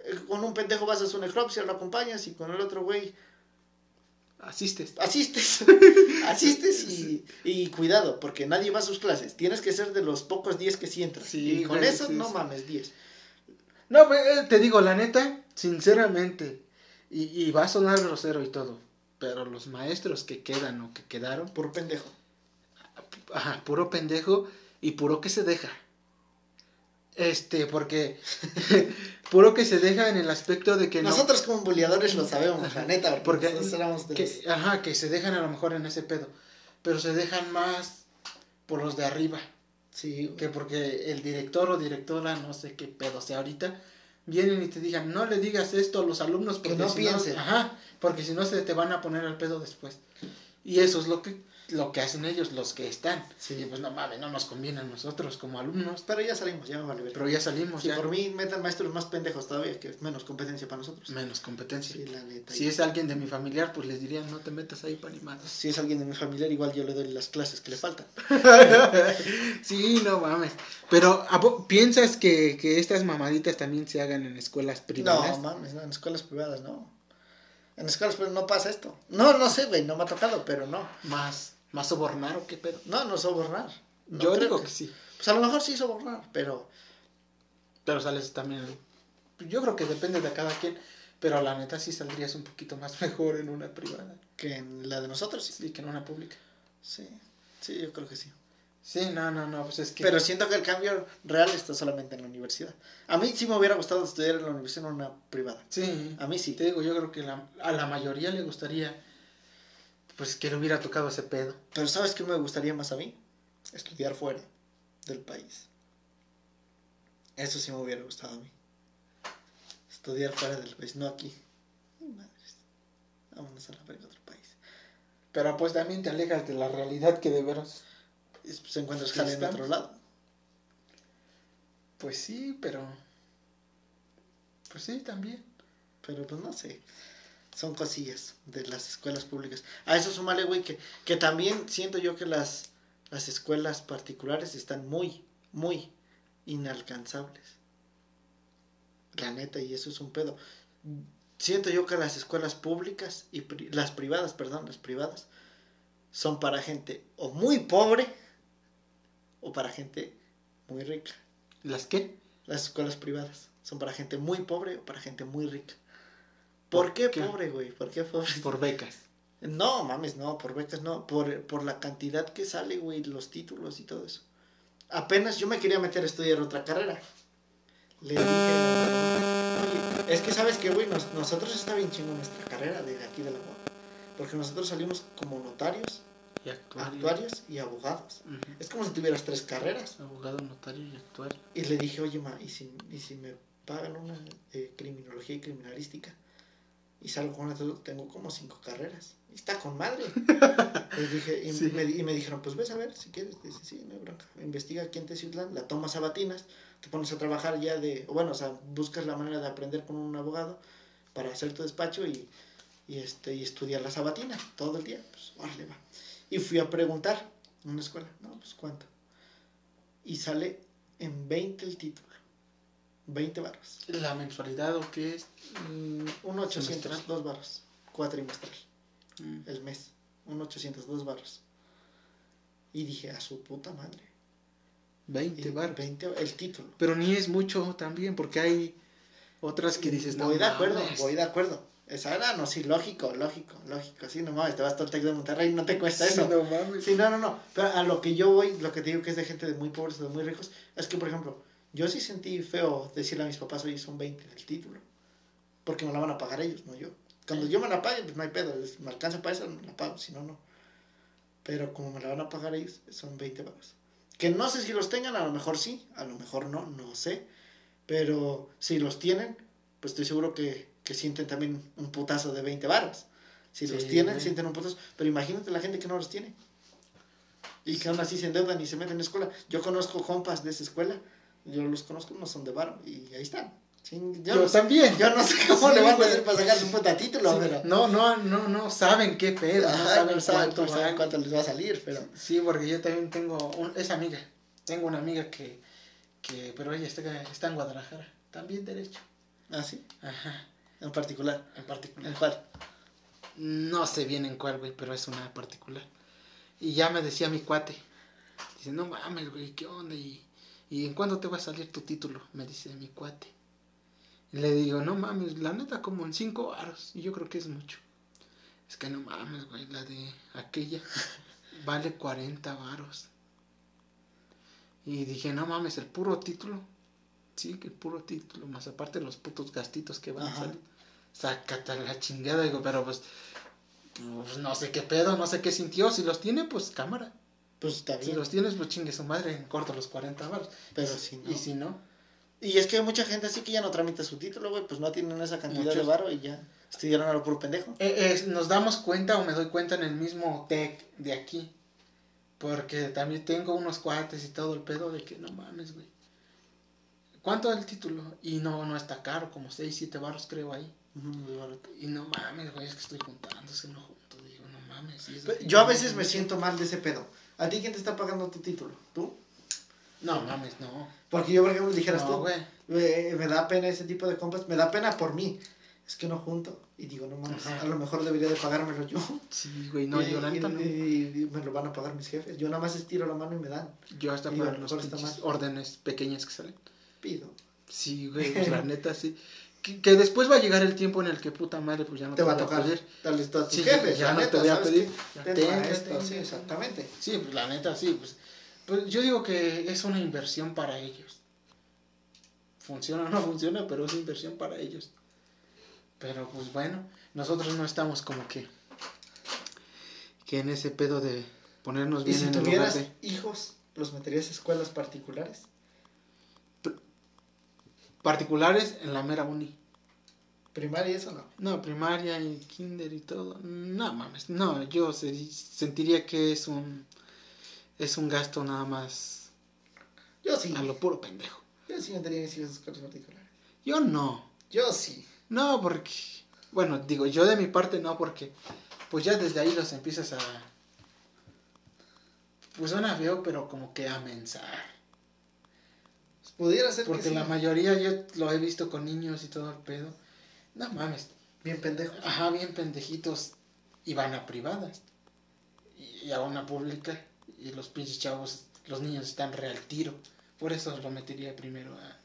eh, con un pendejo vas a su necropsia, lo acompañas y con el otro güey asistes. asistes, asistes y, y cuidado, porque nadie va a sus clases. Tienes que ser de los pocos 10 que sí entran. Sí, y con eso sí, no sí. mames, 10. No, pues, eh, te digo, la neta, sinceramente, y, y va a sonar grosero y todo, pero los maestros que quedan o que quedaron, Por pendejo. ajá, puro pendejo y puro que se deja. Este, porque puro que se deja en el aspecto de que no- Nosotros como buleadores lo sabemos, la neta, porque, porque nosotros éramos de los- ajá, que se dejan a lo mejor en ese pedo, pero se dejan más por los de arriba. Sí, que porque el director o directora, no sé qué pedo sea ahorita, vienen y te digan, no le digas esto a los alumnos Que porque no si piensen. ajá, porque si no se te van a poner al pedo después. Y eso es lo que lo que hacen ellos, los que están. Sí. Y pues no mames, no nos conviene a nosotros como alumnos, Pero ya salimos, ya vale ver. pero ya salimos, Si ya por mí metan maestros más pendejos todavía, que es menos competencia para nosotros. menos competencia. Sí, la neta. Si es alguien de mi familiar, pues les diría, no te metas ahí para animar. Si es alguien de mi familiar, igual yo le doy las clases que le faltan. sí, no mames. Pero ¿a po- ¿piensas que, que estas mamaditas también se hagan en escuelas privadas? No, mames, no, en escuelas privadas no. En escuelas privadas no pasa esto. No, no sé, güey, no me ha tocado, pero no. más, más sobornar o qué pedo. No, no sobornar. No Yo creo digo que sí. Pues a lo mejor sí sobornar, pero Pero sales también. Yo creo que depende de cada quien. Pero la neta sí saldrías un poquito más mejor en una privada. que en la de nosotros sí. Sí, que en una pública. Sí, sí, yo creo que sí. Sí, no, no, no, pues es que. Pero siento que el cambio real está solamente en la universidad. A mí sí me hubiera gustado estudiar en la universidad en una privada. Sí. A mí sí. Te digo, yo creo que la- a la mayoría le gustaría. Pues que le hubiera tocado ese pedo. Pero ¿sabes qué me gustaría más a mí? Estudiar fuera del país. Eso sí me hubiera gustado a mí. Estudiar fuera del país, no aquí. Madres. Vámonos a la verga a otro país. Pero pues también te alejas de la realidad que de veras. Y pues encuentras en otro lado. Pues sí, pero. Pues sí, también. Pero pues no sé. Son cosillas de las escuelas públicas. A eso sumale, güey, que, que también siento yo que las, las escuelas particulares están muy, muy inalcanzables. La neta, y eso es un pedo. Siento yo que las escuelas públicas y pri- las privadas, perdón, las privadas, son para gente o muy pobre o para gente muy rica. ¿Las qué? Las escuelas privadas son para gente muy pobre o para gente muy rica. ¿Por, ¿Por qué, qué? pobre, güey? ¿Por qué pobre? Por becas. No, mames, no, por becas no, por, por la cantidad que sale, güey, los títulos y todo eso. Apenas yo me quería meter a estudiar otra carrera. Le dije, oye, es que sabes que, güey, nos- nosotros está bien chingo nuestra carrera de aquí de la UAP. Porque nosotros salimos como notarios Y actuario. actuarios y abogados. Es como si tuvieras tres carreras. Abogado, notario y actuario. Y le dije, oye, ma, ¿y si, y si me pagan una de criminología y criminalística? Y salgo con una, tengo como cinco carreras. Y está con madre. Les dije, y, Sí. me, y me dijeron, pues ves a ver si quieres. Dice, sí, no hay bronca. Investiga aquí en Teciutlán, la tomas a batinas, te pones a trabajar ya de, o bueno, o sea, buscas la manera de aprender con un abogado para hacer tu despacho y, y, este, y estudiar la sabatina todo el día. Pues, órale, va. Y fui a preguntar en una escuela, no, pues cuánto. Y sale en 20 el título. 20 barros. ¿La mensualidad o qué es? Mm, un 800, Semestral. dos barros. Cuatrimestral, Mm. el mes. Un 800, dos barros. Y dije, a su puta madre. 20 Y baros. 20 el título. Pero ni es mucho también, porque hay otras que dices, no voy de acuerdo, mames. voy de acuerdo. Esa era, no, sí, lógico, lógico, lógico. Sí, no mames, te vas todo el Tec de Monterrey, no te cuesta Sí, eso. no mames. Sí, no, no, no. Pero a lo que yo voy, lo que te digo que es de gente de muy pobres o de muy ricos, es que, por ejemplo, yo sí sentí feo decirle a mis papás, oye, son 20 del título. Porque me la van a pagar ellos, no yo. Cuando yo me la pague, pues no hay pedo. Me alcanza para eso, me la pago, si no, no. Pero como me la van a pagar ellos, son 20 pagos. Que no sé si los tengan, a lo mejor sí, a lo mejor no, no sé. Pero si los tienen, pues estoy seguro que, que sienten también un putazo de 20 barras. Si los tienen, sienten un putazo. Pero imagínate la gente que no los tiene. Y que aún así se endeudan y se meten en escuela. Yo conozco compas de esa escuela. Yo los conozco, no son de varo. Y ahí están. Chin, Yo, yo, no también. yo no sé cómo Sí, le van a hacer para sacar su puta título, Sí, pero... No, no, no, no saben qué pedo, no saben no saben, cuánto saben les va a salir, pero... Sí, porque yo también tengo un, esa amiga. Tengo una amiga que, que pero ella está, está en Guadalajara. También derecho. Ah, sí, Ajá, en particular. en particular. ¿En cuál? No sé bien en cuál, güey, pero es una particular. Y ya me decía mi cuate. Dice, no mames, güey, ¿qué onda? ¿Y, ¿Y en cuándo te va a salir tu título? Me dice mi cuate. Y le digo, no mames, la neta como en cinco varos. Y yo creo que es mucho. Es que no mames, güey, la de aquella vale 40 varos. Y dije, no mames, el puro título. Sí, que el puro título, más aparte los putos gastitos que van a Ajá. salir. Sácate a la chingada, digo, pero pues, pues no sé qué pedo, no sé qué sintió. Si los tiene, pues cámara. Pues está Si bien, los tienes, pues chingue su madre, en corto los 40 varos. pero si no... Y si no, Y es que hay mucha gente así que ya no tramita su título, güey, pues no tienen esa cantidad de varo y ya estudiaron a lo puro pendejo. Eh, eh, nos damos cuenta o me doy cuenta en el mismo tech de aquí. Porque también tengo unos cuates y todo el pedo de que no mames, güey. ¿Cuánto es el título? Y no, no está caro, como 6, 7 barros creo ahí. Muy barato. Y no mames, güey, es que estoy juntando, es que no junto. Digo, no mames. Yo a veces me siento mal de ese pedo. ¿A ti quién te está pagando tu título? ¿Tú? No mames, no. Porque yo, por ejemplo, dijeras No, tú, me, me da pena ese tipo de compras, me da pena por mí. Es que no junto. Y digo, no mames, Ajá. a lo mejor debería de pagármelo yo. Sí, güey, no, y, yo la neta y- no. y- y me lo van a pagar mis jefes. Yo nada más estiro la mano y me dan. Yo hasta por los órdenes pequeñas que salen. Pido. Sí, güey, pues, la neta sí. Que, que después va a llegar el tiempo en el que puta madre, pues ya no te va a tocar. pedir. Darles todo a tus Sí, jefes. ya la no neta, te voy a ¿sabes pedir. Ten ten esto, esto, sí, exactamente. Sí, pues la neta sí, pues, pues yo digo que es una inversión para ellos. Funciona o no funciona, pero es inversión para ellos. Pero pues bueno, nosotros no estamos como que que en ese pedo de ponernos Y bien si en el tuvieras de hijos, ¿los meterías a escuelas particulares? Particulares en la mera uni. Primaria, eso no. No, primaria y kinder y todo. No mames, no, yo se- sentiría que es un es un gasto nada más Yo sí. a lo puro pendejo. Yo sí metería a mis hijos escuelas particulares. Yo no. Yo sí. No, porque bueno, digo, yo de mi parte no porque pues ya desde ahí los empiezas a pues suena feo, pero como que a mensar. Pudiera ser Porque que sí. la mayoría yo lo he visto con niños y todo el pedo. No mames, Bien pendejo. Ajá, bien pendejitos. Y van a privadas. Y, y a una pública. Y los pinches chavos, los niños están re al tiro. Por eso lo metería primero a.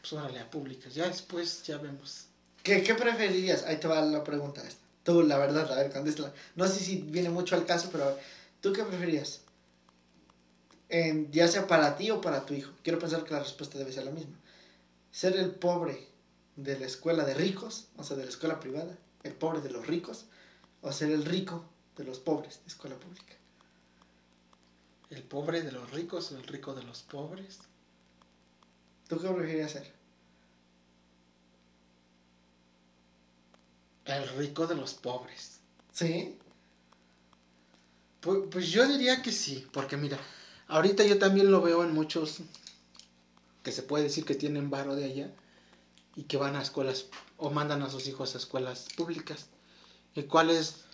Pues órale, a públicas. Ya después, ya vemos. ¿Qué, ¿Qué preferirías? Ahí te va la pregunta esta. Tú, la verdad, a ver, contéstala. No sé si viene mucho al caso, pero ¿tú qué preferías? En, ya sea para ti o para tu hijo. Quiero pensar que la respuesta debe ser la misma. Ser el pobre de la escuela de ricos, o sea, de la escuela privada, el pobre de los ricos, o ser el rico de los pobres de escuela pública. ¿El pobre de los ricos o el rico de los pobres? ¿Tú qué preferirías ser? El rico de los pobres. ¿Sí? Pues, pues yo diría que sí, porque mira, ahorita yo también lo veo en muchos que se puede decir que tienen varo de allá y que van a escuelas o mandan a sus hijos a escuelas públicas. ¿Y cuál es?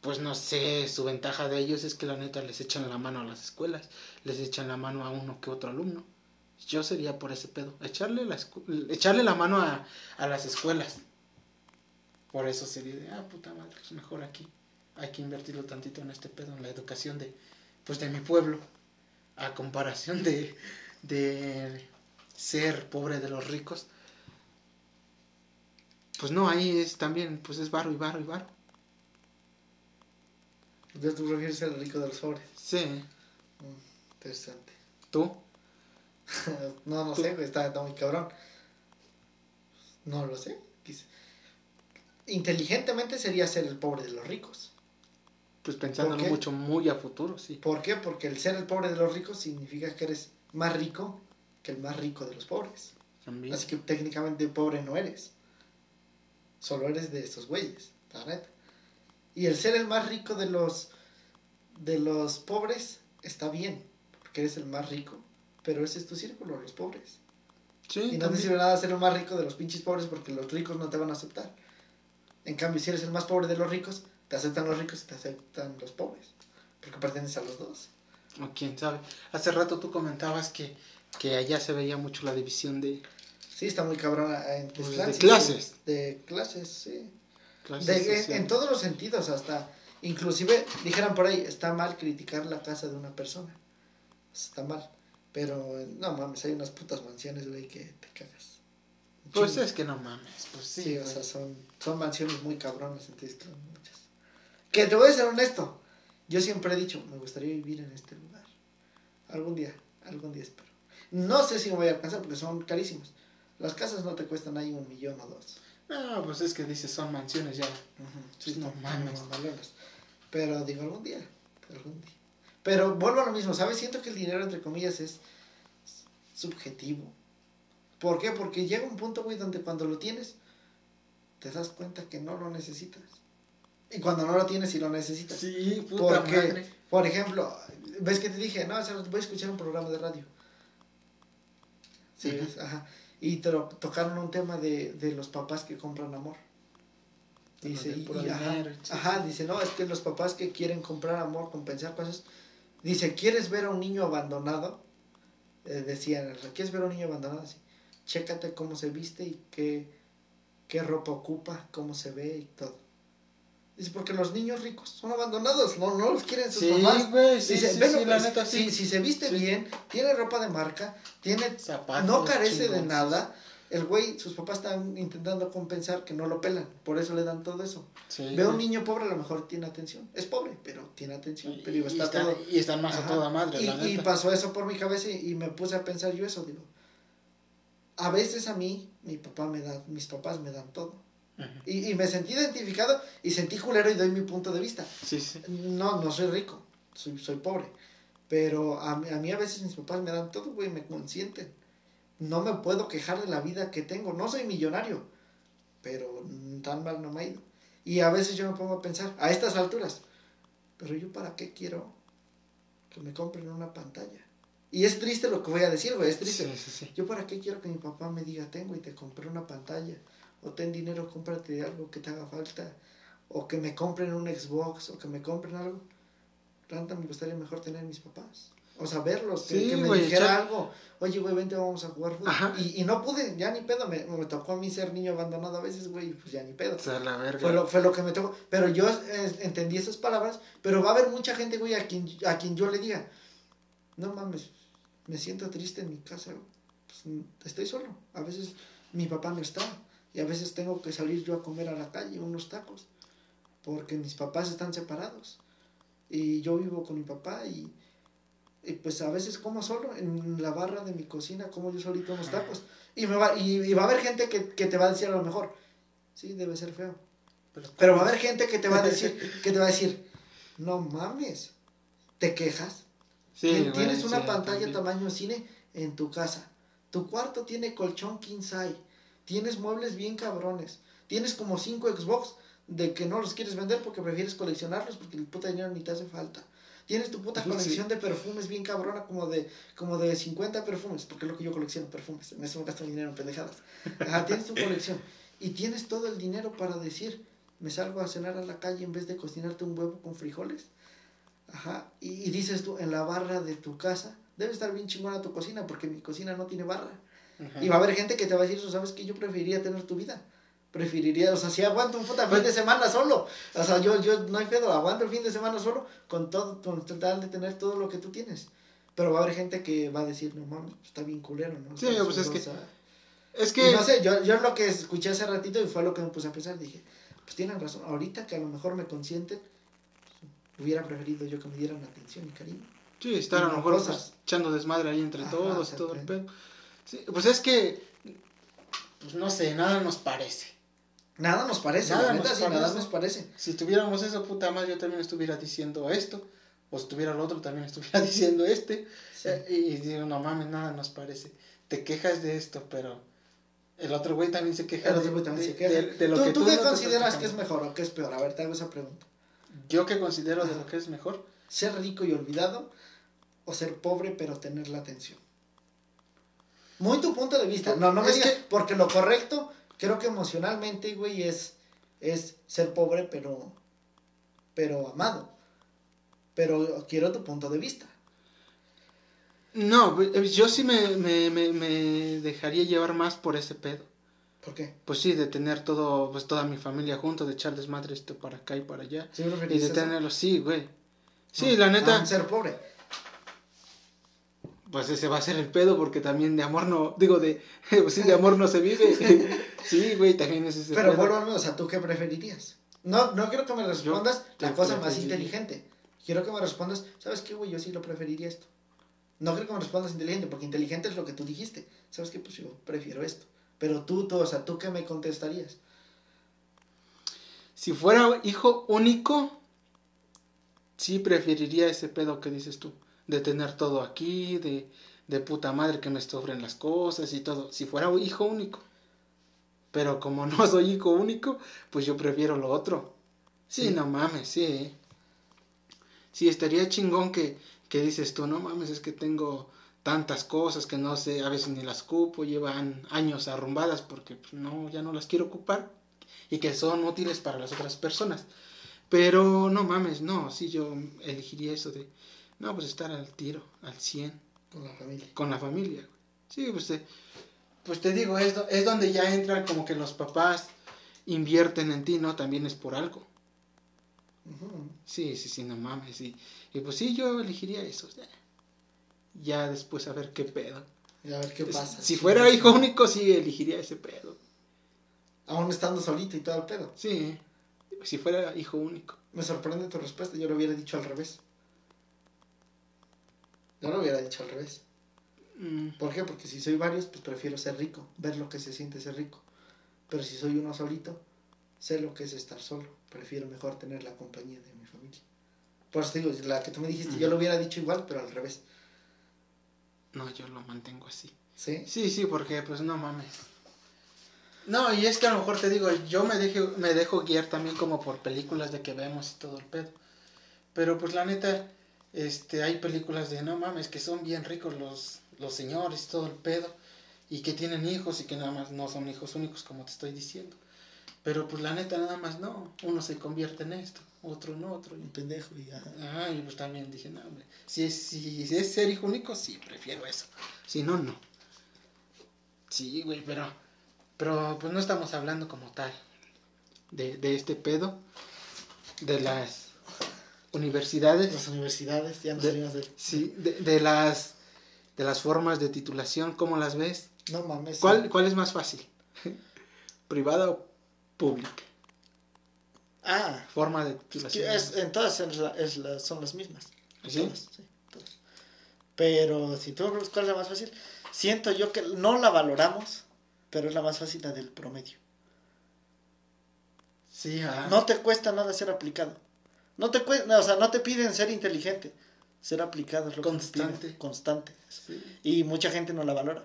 Pues no sé, su ventaja de ellos es que la neta les echan la mano a las escuelas, les echan la mano a uno que otro alumno. Yo sería por ese pedo, echarle la, echarle la mano a, a las escuelas. Por eso sería de, ah, puta madre, es mejor aquí. Hay que invertirlo tantito en este pedo, en la educación de, pues de mi pueblo, a comparación de, de ser pobre de los ricos. Pues no, ahí es también, pues es barro y barro y barro. Entonces tú prefieres ser el rico de los pobres. Sí. Mm, interesante. ¿Tú? no, no ¿Tú? sé, está, está muy cabrón. No lo sé. Inteligentemente sería ser el pobre de los ricos. Pues pensándolo ¿Por qué? mucho, muy a futuro, sí. ¿Por qué? Porque el ser el pobre de los ricos significa que eres más rico que el más rico de los pobres. También. Así que técnicamente pobre no eres. Solo eres de esos güeyes, la neta. Y el ser el más rico de los de los pobres está bien, porque eres el más rico, pero ese es tu círculo, los pobres. Sí, Y no te sirve nada ser el más rico de los pinches pobres porque los ricos no te van a aceptar. En cambio, si eres el más pobre de los ricos, te aceptan los ricos y te aceptan los pobres, porque perteneces a los dos. O quién sabe. Hace rato tú comentabas que, que allá se veía mucho la división de Sí, está muy cabrón en Pues, Tezclán, de sí, clases. sí, De clases, sí. clases De- en, en todos los sentidos, hasta inclusive dijeran por ahí, está mal criticar la casa de una persona. Está mal. Pero no mames, hay unas putas mansiones, güey, que te cagas. Pues es que no mames, pues sí. Sí, o sea, son, son mansiones muy cabronas en muchas. Que te voy a ser honesto. Yo siempre he dicho, me gustaría vivir en este lugar. Algún día, algún día espero. No sé si me voy a alcanzar porque son carísimos. Las casas no te cuestan ahí un millón o dos. No, pues es que dices son mansiones ya. Sí, No no mames. mames. Pero digo, algún día. Algún día. Pero vuelvo a lo mismo, ¿sabes? Siento que el dinero, entre comillas, es subjetivo. ¿Por qué? Porque llega un punto, güey, donde cuando lo tienes, te das cuenta que no lo necesitas. Y cuando no lo tienes y lo necesitas. Sí, puta Porque, madre. por ejemplo, ves que te dije, no, o sea, voy a escuchar un programa de radio. Sí, ves, ajá. Y te lo- tocaron un tema de, de los papás que compran amor. Dice, y- y- ajá, sí, ajá, sí. dice, no, es que los papás que quieren comprar amor, compensar cosas. Dice, ¿quieres ver a un niño abandonado? Eh, decían, ¿quieres ver a un niño abandonado? Así, chécate cómo se viste y qué, qué ropa ocupa, cómo se ve y todo. Dice, porque los niños ricos son abandonados, no, no los quieren sus Sí, mamás. güey, sí, Dice, sí, "Bueno, sí, la neta sí. si, si se viste bien, tiene ropa de marca, tiene Zapatos no carece de nada. El güey, sus papás están intentando compensar que no lo pelan, por eso le dan todo eso. Ve a un niño pobre, a lo mejor tiene atención. Es pobre, pero tiene atención. Pero Y, está y están, todo. y están más Ajá. a toda madre, y, la y pasó eso por mi cabeza y, y me puse a pensar yo eso, digo. A veces a mí, mi papá me da, mis papás me dan todo. Y, y me sentí identificado y sentí culero y doy mi punto de vista. Sí, sí. No, no soy rico, soy, soy pobre. Pero a, mí- a mí a veces mis papás me dan todo, güey, me consienten. No me puedo quejar de la vida que tengo. No soy millonario, pero tan mal no me ha ido. Y a veces yo me pongo a pensar, a estas alturas, pero yo para qué quiero que me compren una pantalla. Y es triste lo que voy a decir, güey, es triste. Sí, sí, sí. Yo para qué quiero que mi papá me diga, tengo y te compré una pantalla, o ten dinero, cómprate algo que te haga falta, o que me compren un Xbox, o que me compren algo. Ranta me gustaría mejor tener mis papás. O sea, verlos, que, me dijera algo. Oye, güey, vente, vamos a jugar fútbol. Y, y no pude, ya ni pedo, me, me tocó a mí ser niño abandonado a veces, güey, pues ya ni pedo. O sea, la verga. Fue lo, fue lo que me tocó. Pero yo eh, entendí esas palabras. Pero va a haber mucha gente, güey, a quien, a quien yo le diga, no mames, me siento triste en mi casa. Pues, mm, estoy solo. A veces mi papá no está. Y a veces tengo que salir yo a comer a la calle unos tacos. Porque mis papás están separados. Y yo vivo con mi papá y, y pues a veces como solo en la barra de mi cocina, como yo solito unos tacos. Y, me va, y, y va a haber gente que, que te va a decir a lo mejor, sí, debe ser feo. Pero va a haber gente que te va a decir, que te va a decir, no mames, te quejas, Sí, Tienes una sí, pantalla también. tamaño cine en tu casa. Tu cuarto tiene colchón king size. Tienes muebles bien cabrones. Tienes como cinco Xbox de que no los quieres vender porque prefieres coleccionarlos porque el puta dinero ni te hace falta. Tienes tu puta Sí. colección de perfumes bien cabrona, como de, como de 50 perfumes, porque es lo que yo colecciono, perfumes. En eso me gasto mi dinero en pendejadas. Ajá, tienes tu colección. Y tienes todo el dinero para decir, me salgo a cenar a la calle en vez de cocinarte un huevo con frijoles. Ajá. Y, y dices tú, en la barra de tu casa, debe estar bien chingona tu cocina, porque mi cocina no tiene barra. Ajá. Y va a haber gente que te va a decir, ¿sabes qué? Yo preferiría tener tu vida. Preferiría, o sea, si aguanto un puta fin de semana solo. O sea, yo, yo no hay pedo, aguanto el fin de semana solo con todo, con total de tener todo lo que tú tienes. Pero va a haber gente que va a decir, no mames, está bien culero, ¿no? Sí, pues es que- Es y que. no sé, yo, yo lo que escuché hace ratito y fue lo que me puse a pensar, dije, pues tienen razón, ahorita que a lo mejor me consienten, pues, hubiera preferido yo que me dieran atención y cariño. Sí, estar a lo mejor pues, cosas. echando desmadre ahí entre Ajá, todos y todo el pedo. Sí, pues es que. Pues no sé, nada nos parece. Nada nos parece, Nada la neta, nos sí, nada parece. nos parece. Si tuviéramos eso, puta madre, yo también estuviera diciendo esto. O si tuviera el otro, también estuviera diciendo este. Sí. Eh, Y digo, no mames, nada nos parece. Te quejas de esto, pero. El otro güey también se queja El de, otro güey también de- se queja. de- de lo ¿Tú, que tú tú qué no consideras que es mejor o que es peor? A ver, te hago esa pregunta. Yo que considero de lo que es mejor. ¿Ser rico y olvidado o ser pobre pero tener la atención? Muy tu punto de vista. No, no me digas, que- porque lo correcto, creo que emocionalmente, güey, es, es ser pobre pero, pero amado. Pero quiero tu punto de vista. No, eh, yo sí me, me, me, me dejaría llevar más por ese pedo. ¿Por qué? Pues sí, de tener todo, pues toda mi familia junto, de echar desmadre esto para acá y para allá. ¿Sí Y de tenerlo, sí, güey. Sí, No, la neta, ser pobre. Pues ese va a ser el pedo porque también de amor no, digo, de, pues sí, de amor no se vive. sí, güey, también es ese Pero pedo. menos, o sea, ¿tú qué preferirías? No, no quiero que me respondas Yo la cosa más inteligente. Quiero que me respondas, ¿sabes qué, güey? Yo sí lo preferiría esto. No quiero que me respondas inteligente, porque inteligente es lo que tú dijiste. ¿Sabes qué? Pues yo prefiero esto. Pero tú, tú, o sea, ¿tú qué me contestarías? Si fuera hijo único, sí preferiría ese pedo que dices tú. De tener todo aquí, de, de puta madre que me sobren las cosas y todo. Si fuera hijo único. Pero como no soy hijo único, pues yo prefiero lo otro. Sí, Sí. no mames, sí. Sí, estaría chingón que, que dices tú, no mames, es que tengo tantas cosas que no sé, a veces ni las ocupo, llevan años arrumbadas porque pues, no, ya no las quiero ocupar y que son útiles para las otras personas. Pero no mames, no, sí yo elegiría eso de, no, pues estar al tiro, al 100, Con la familia. con la familia. Sí, pues te, pues te digo, es, do- es donde ya entran como que los papás invierten en ti, ¿no? También es por algo. Sí, sí, sí, no mames. Y, y pues sí, yo elegiría eso. Ya, Ya después a ver qué pedo. Y a ver qué pasa. Si fuera hijo único, sí elegiría ese pedo. Aún estando solito y todo el pedo. Sí, si fuera hijo único. Me sorprende tu respuesta, yo lo hubiera dicho al revés. Yo lo hubiera dicho al revés. Mm, ¿Por qué? Porque si soy varios, pues prefiero ser rico, ver lo que se siente ser rico. Pero si soy uno solito, sé lo que es estar solo. Prefiero mejor tener la compañía de mi familia. Por eso te digo, la que tú me dijiste, yo lo hubiera dicho igual, pero al revés. No, yo lo mantengo así. ¿Sí? Sí, sí, porque pues no mames. No, y es que a lo mejor te digo, yo me dejo, me dejo guiar también como por películas de que vemos y todo el pedo. Pero pues la neta, este, hay películas de no mames, que son bien ricos los, los señores y todo el pedo. Y que tienen hijos y que nada más no son hijos únicos como te estoy diciendo. Pero pues la neta nada más no. Uno se convierte en esto, otro en otro. Un Y, pendejo y ajá. ah, y pues también dije, no, hombre. Si es, si es ser hijo único, sí, prefiero eso. Si no, no. Sí, güey, pero, pero pues no estamos hablando como tal de, de este pedo, de las universidades, Las universidades, ya no De- salimos de... sí, de, de las, de las formas de titulación, ¿cómo las ves? No mames. ¿Cuál, cuál es más fácil? ¿Privada o pública? Ah, Forma de titulación. es, en todas es la- es la- son las mismas. ¿Sí? Todas, sí, todas. Pero si tú preguntas cuál es la más fácil, siento yo que no la valoramos, pero es la más fácil la del promedio. Sí, ah. No te cuesta nada ser aplicado. No te cuesta, o sea, no te piden ser inteligente. Ser aplicado es lo que te pide, Constante. Constante. Sí, Y mucha gente no la valora.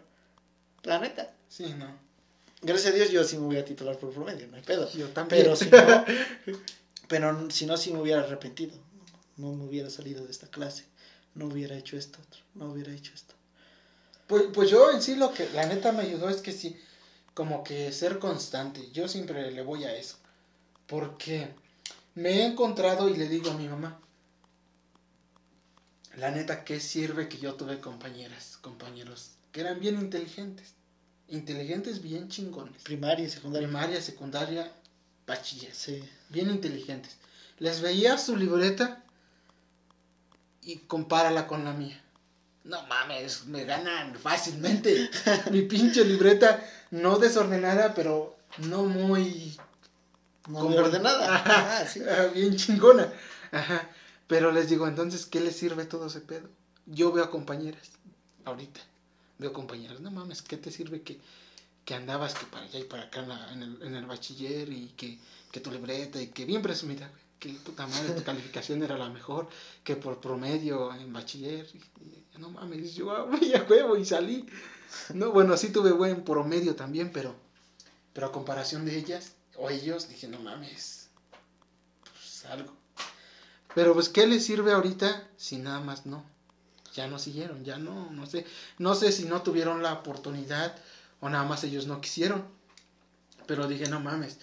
La neta. sí, no. Gracias a Dios yo sí me voy a titular por promedio, no hay pedo. Yo también. Pero si no, pero si no, sí me hubiera arrepentido. No me hubiera salido de esta clase. No hubiera hecho esto, no hubiera hecho esto. Pues, pues yo en sí lo que la neta me ayudó es que sí, como que ser constante. Yo siempre le voy a eso. Porque me he encontrado y le digo a mi mamá, la neta, ¿qué sirve que yo tuve compañeras, compañeros que eran bien inteligentes? Inteligentes bien chingones. Primaria secundaria. Primaria, secundaria, bachiller. Sí. Bien inteligentes. Les veía su libreta y compárala con la mía. No mames, me ganan fácilmente. Mi pinche libreta, no desordenada, pero no muy No Como- ordenada. Ajá, Ah, sí. ah, bien chingona. Ajá. Pero les digo, entonces, ¿qué les sirve todo ese pedo? Yo veo a compañeras, ahorita, veo compañeras, no mames, ¿qué te sirve que, que andabas que para allá y para acá en, la- en el, en el bachiller y que, que tu libreta y que bien presumida, que puta madre, tu calificación era la mejor, que por promedio en bachiller, y- no mames, yo ah, voy a huevo y salí. No, bueno, sí tuve buen promedio también, pero, pero a comparación de ellas o ellos, dije, no mames, pues algo. Pero pues, ¿qué les sirve ahorita si nada más no? Ya no siguieron, ya no, no sé. No sé si no tuvieron la oportunidad o nada más ellos no quisieron. Pero dije, no mames.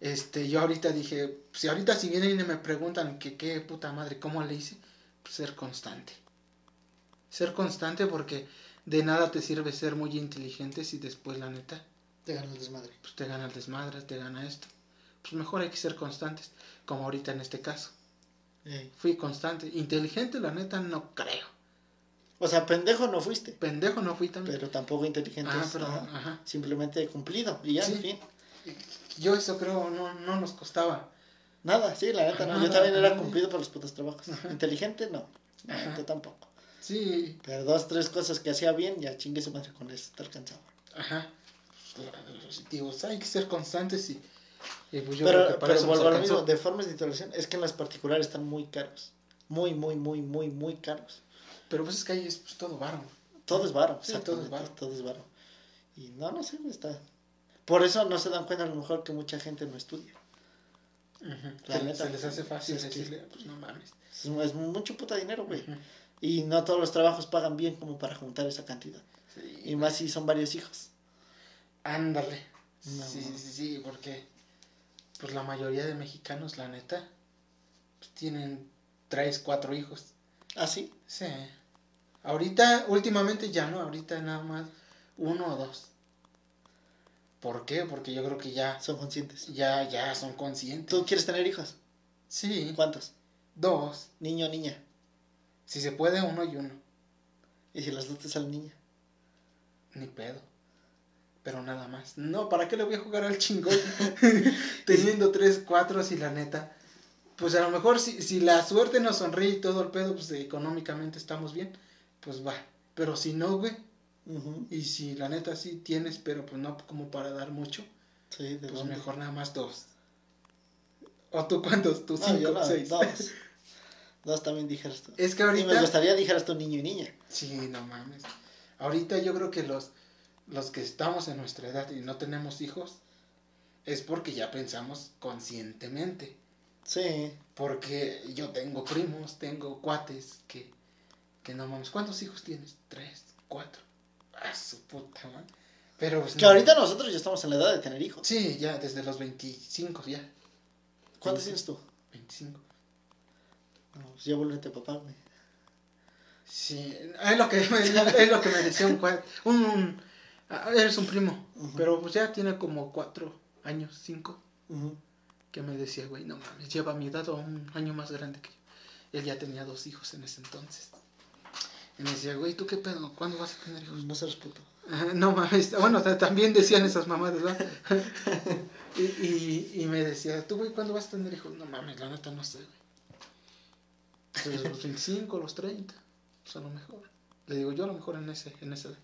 Este, yo ahorita dije, si ahorita si vienen y me preguntan que qué puta madre, ¿cómo le hice? Pues ser constante. Ser constante porque de nada te sirve ser muy inteligente si después la neta Te gana el desmadre. pues te gana el desmadre, te gana esto. Pues mejor hay que ser constantes, como ahorita en este caso. Fui constante. Inteligente, la neta, no creo. O sea, pendejo no fuiste. Pendejo no fui también. Pero tampoco inteligente. ah, pero, ajá. ajá. Simplemente cumplido. Y ya, Sí. en fin. Yo eso creo, no, no nos costaba. Nada, sí, la neta no. Yo también era cumplido por los putos trabajos. Ajá. Inteligente, no. Neta tampoco. Sí, Pero dos, tres cosas que hacía bien, ya chingue su madre con eso. Te alcanzaba. ajá. Digo, hay que ser constantes y, y pues yo creo pero que nos vuelvo a lo mismo. De formas de titulación, es que en las particulares están muy caros. Muy, muy, muy, muy, muy caros. Pero pues es que ahí es pues, todo varo. Todo es varo, Sí, todo es varo. Todo es varo. Y no, no sé, está. Por eso no se dan cuenta a lo mejor que mucha gente no estudia. La se, neta, se les hace fácil es que- decirle, pues no mames. Es, es mucho puta dinero, güey. Y no todos los trabajos pagan bien como para juntar esa cantidad. Sí, Y más si son varios hijos. Ándale. No. Sí, sí, sí, porque pues la mayoría de mexicanos, la neta, pues, tienen tres, cuatro hijos. ¿Ah, sí? Sí. Ahorita, últimamente ya no, ahorita nada más uno o dos. ¿Por qué? Porque yo creo que ya, Son conscientes. ya, ya son conscientes. ¿Tú quieres tener hijos? Sí, ¿Cuántos? dos. Niño o niña. Si se puede, uno y uno. Y si las dotes a la niña. Ni pedo. Pero nada más. No, ¿para qué le voy a jugar al chingón? Teniendo tres, cuatro, si la neta. Pues a lo mejor si, si la suerte nos sonríe y todo el pedo, pues económicamente estamos bien, pues va. Pero si no, güey, y si la neta sí tienes, pero pues no como para dar mucho, Sí, pues dónde? mejor nada más dos. ¿O tú cuántos? ¿Tú No, cinco, yo no, seis? dos. Dos también dijeras tú. Es que Y me ahorita... gustaría dijeras tú niño y niña. Sí, no mames. Ahorita yo creo que los, los que estamos en nuestra edad y no tenemos hijos es porque ya pensamos conscientemente. Sí. Porque yo tengo primos, tengo cuates que, que no mames. ¿Cuántos hijos tienes? Tres, cuatro. Ah, su puta madre. Pero pues, Que no. ahorita nosotros ya estamos en la edad de tener hijos. Sí, ya desde los 25 ya. ¿Cuántos tienes tú? 25. No, pues ya vuélvete papá, güey. Sí, es lo que me, es lo que me decía un cuate. Un, un- ah, eres un primo, pero pues ya tiene como cuatro años, cinco. Que me decía, güey, no mames, lleva mi edad o un año más grande que yo. Él ya tenía dos hijos en ese entonces. Y me decía, güey, ¿tú qué pedo? ¿Cuándo vas a tener hijos? No seas puto. No mames, bueno, ta- también decían esas mamadas, ¿verdad? y, y, y me decía, ¿tú, güey, cuándo vas a tener hijos? No mames, la neta no sé, güey. Pues los 25, los 30, pues a lo mejor. Le digo, yo a lo mejor en, ese, en esa edad.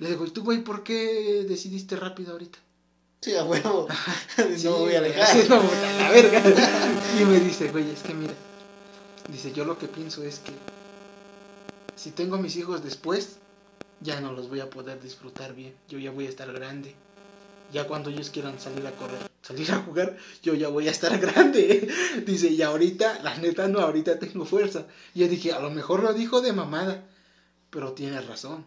Le digo, ¿y tú, güey, por qué decidiste rápido ahorita? Sí, a huevo. Sí, no me voy a güey, dejar. así no, la verga. Y me dice, güey, es que mira, dice, yo lo que pienso es que si tengo mis hijos después, ya no los voy a poder disfrutar bien. Yo ya voy a estar grande. Ya cuando ellos quieran salir a correr, salir a jugar, yo ya voy a estar grande. Dice, y ahorita, la neta no, ahorita tengo fuerza. Y yo dije, a lo mejor lo dijo de mamada, pero tiene razón.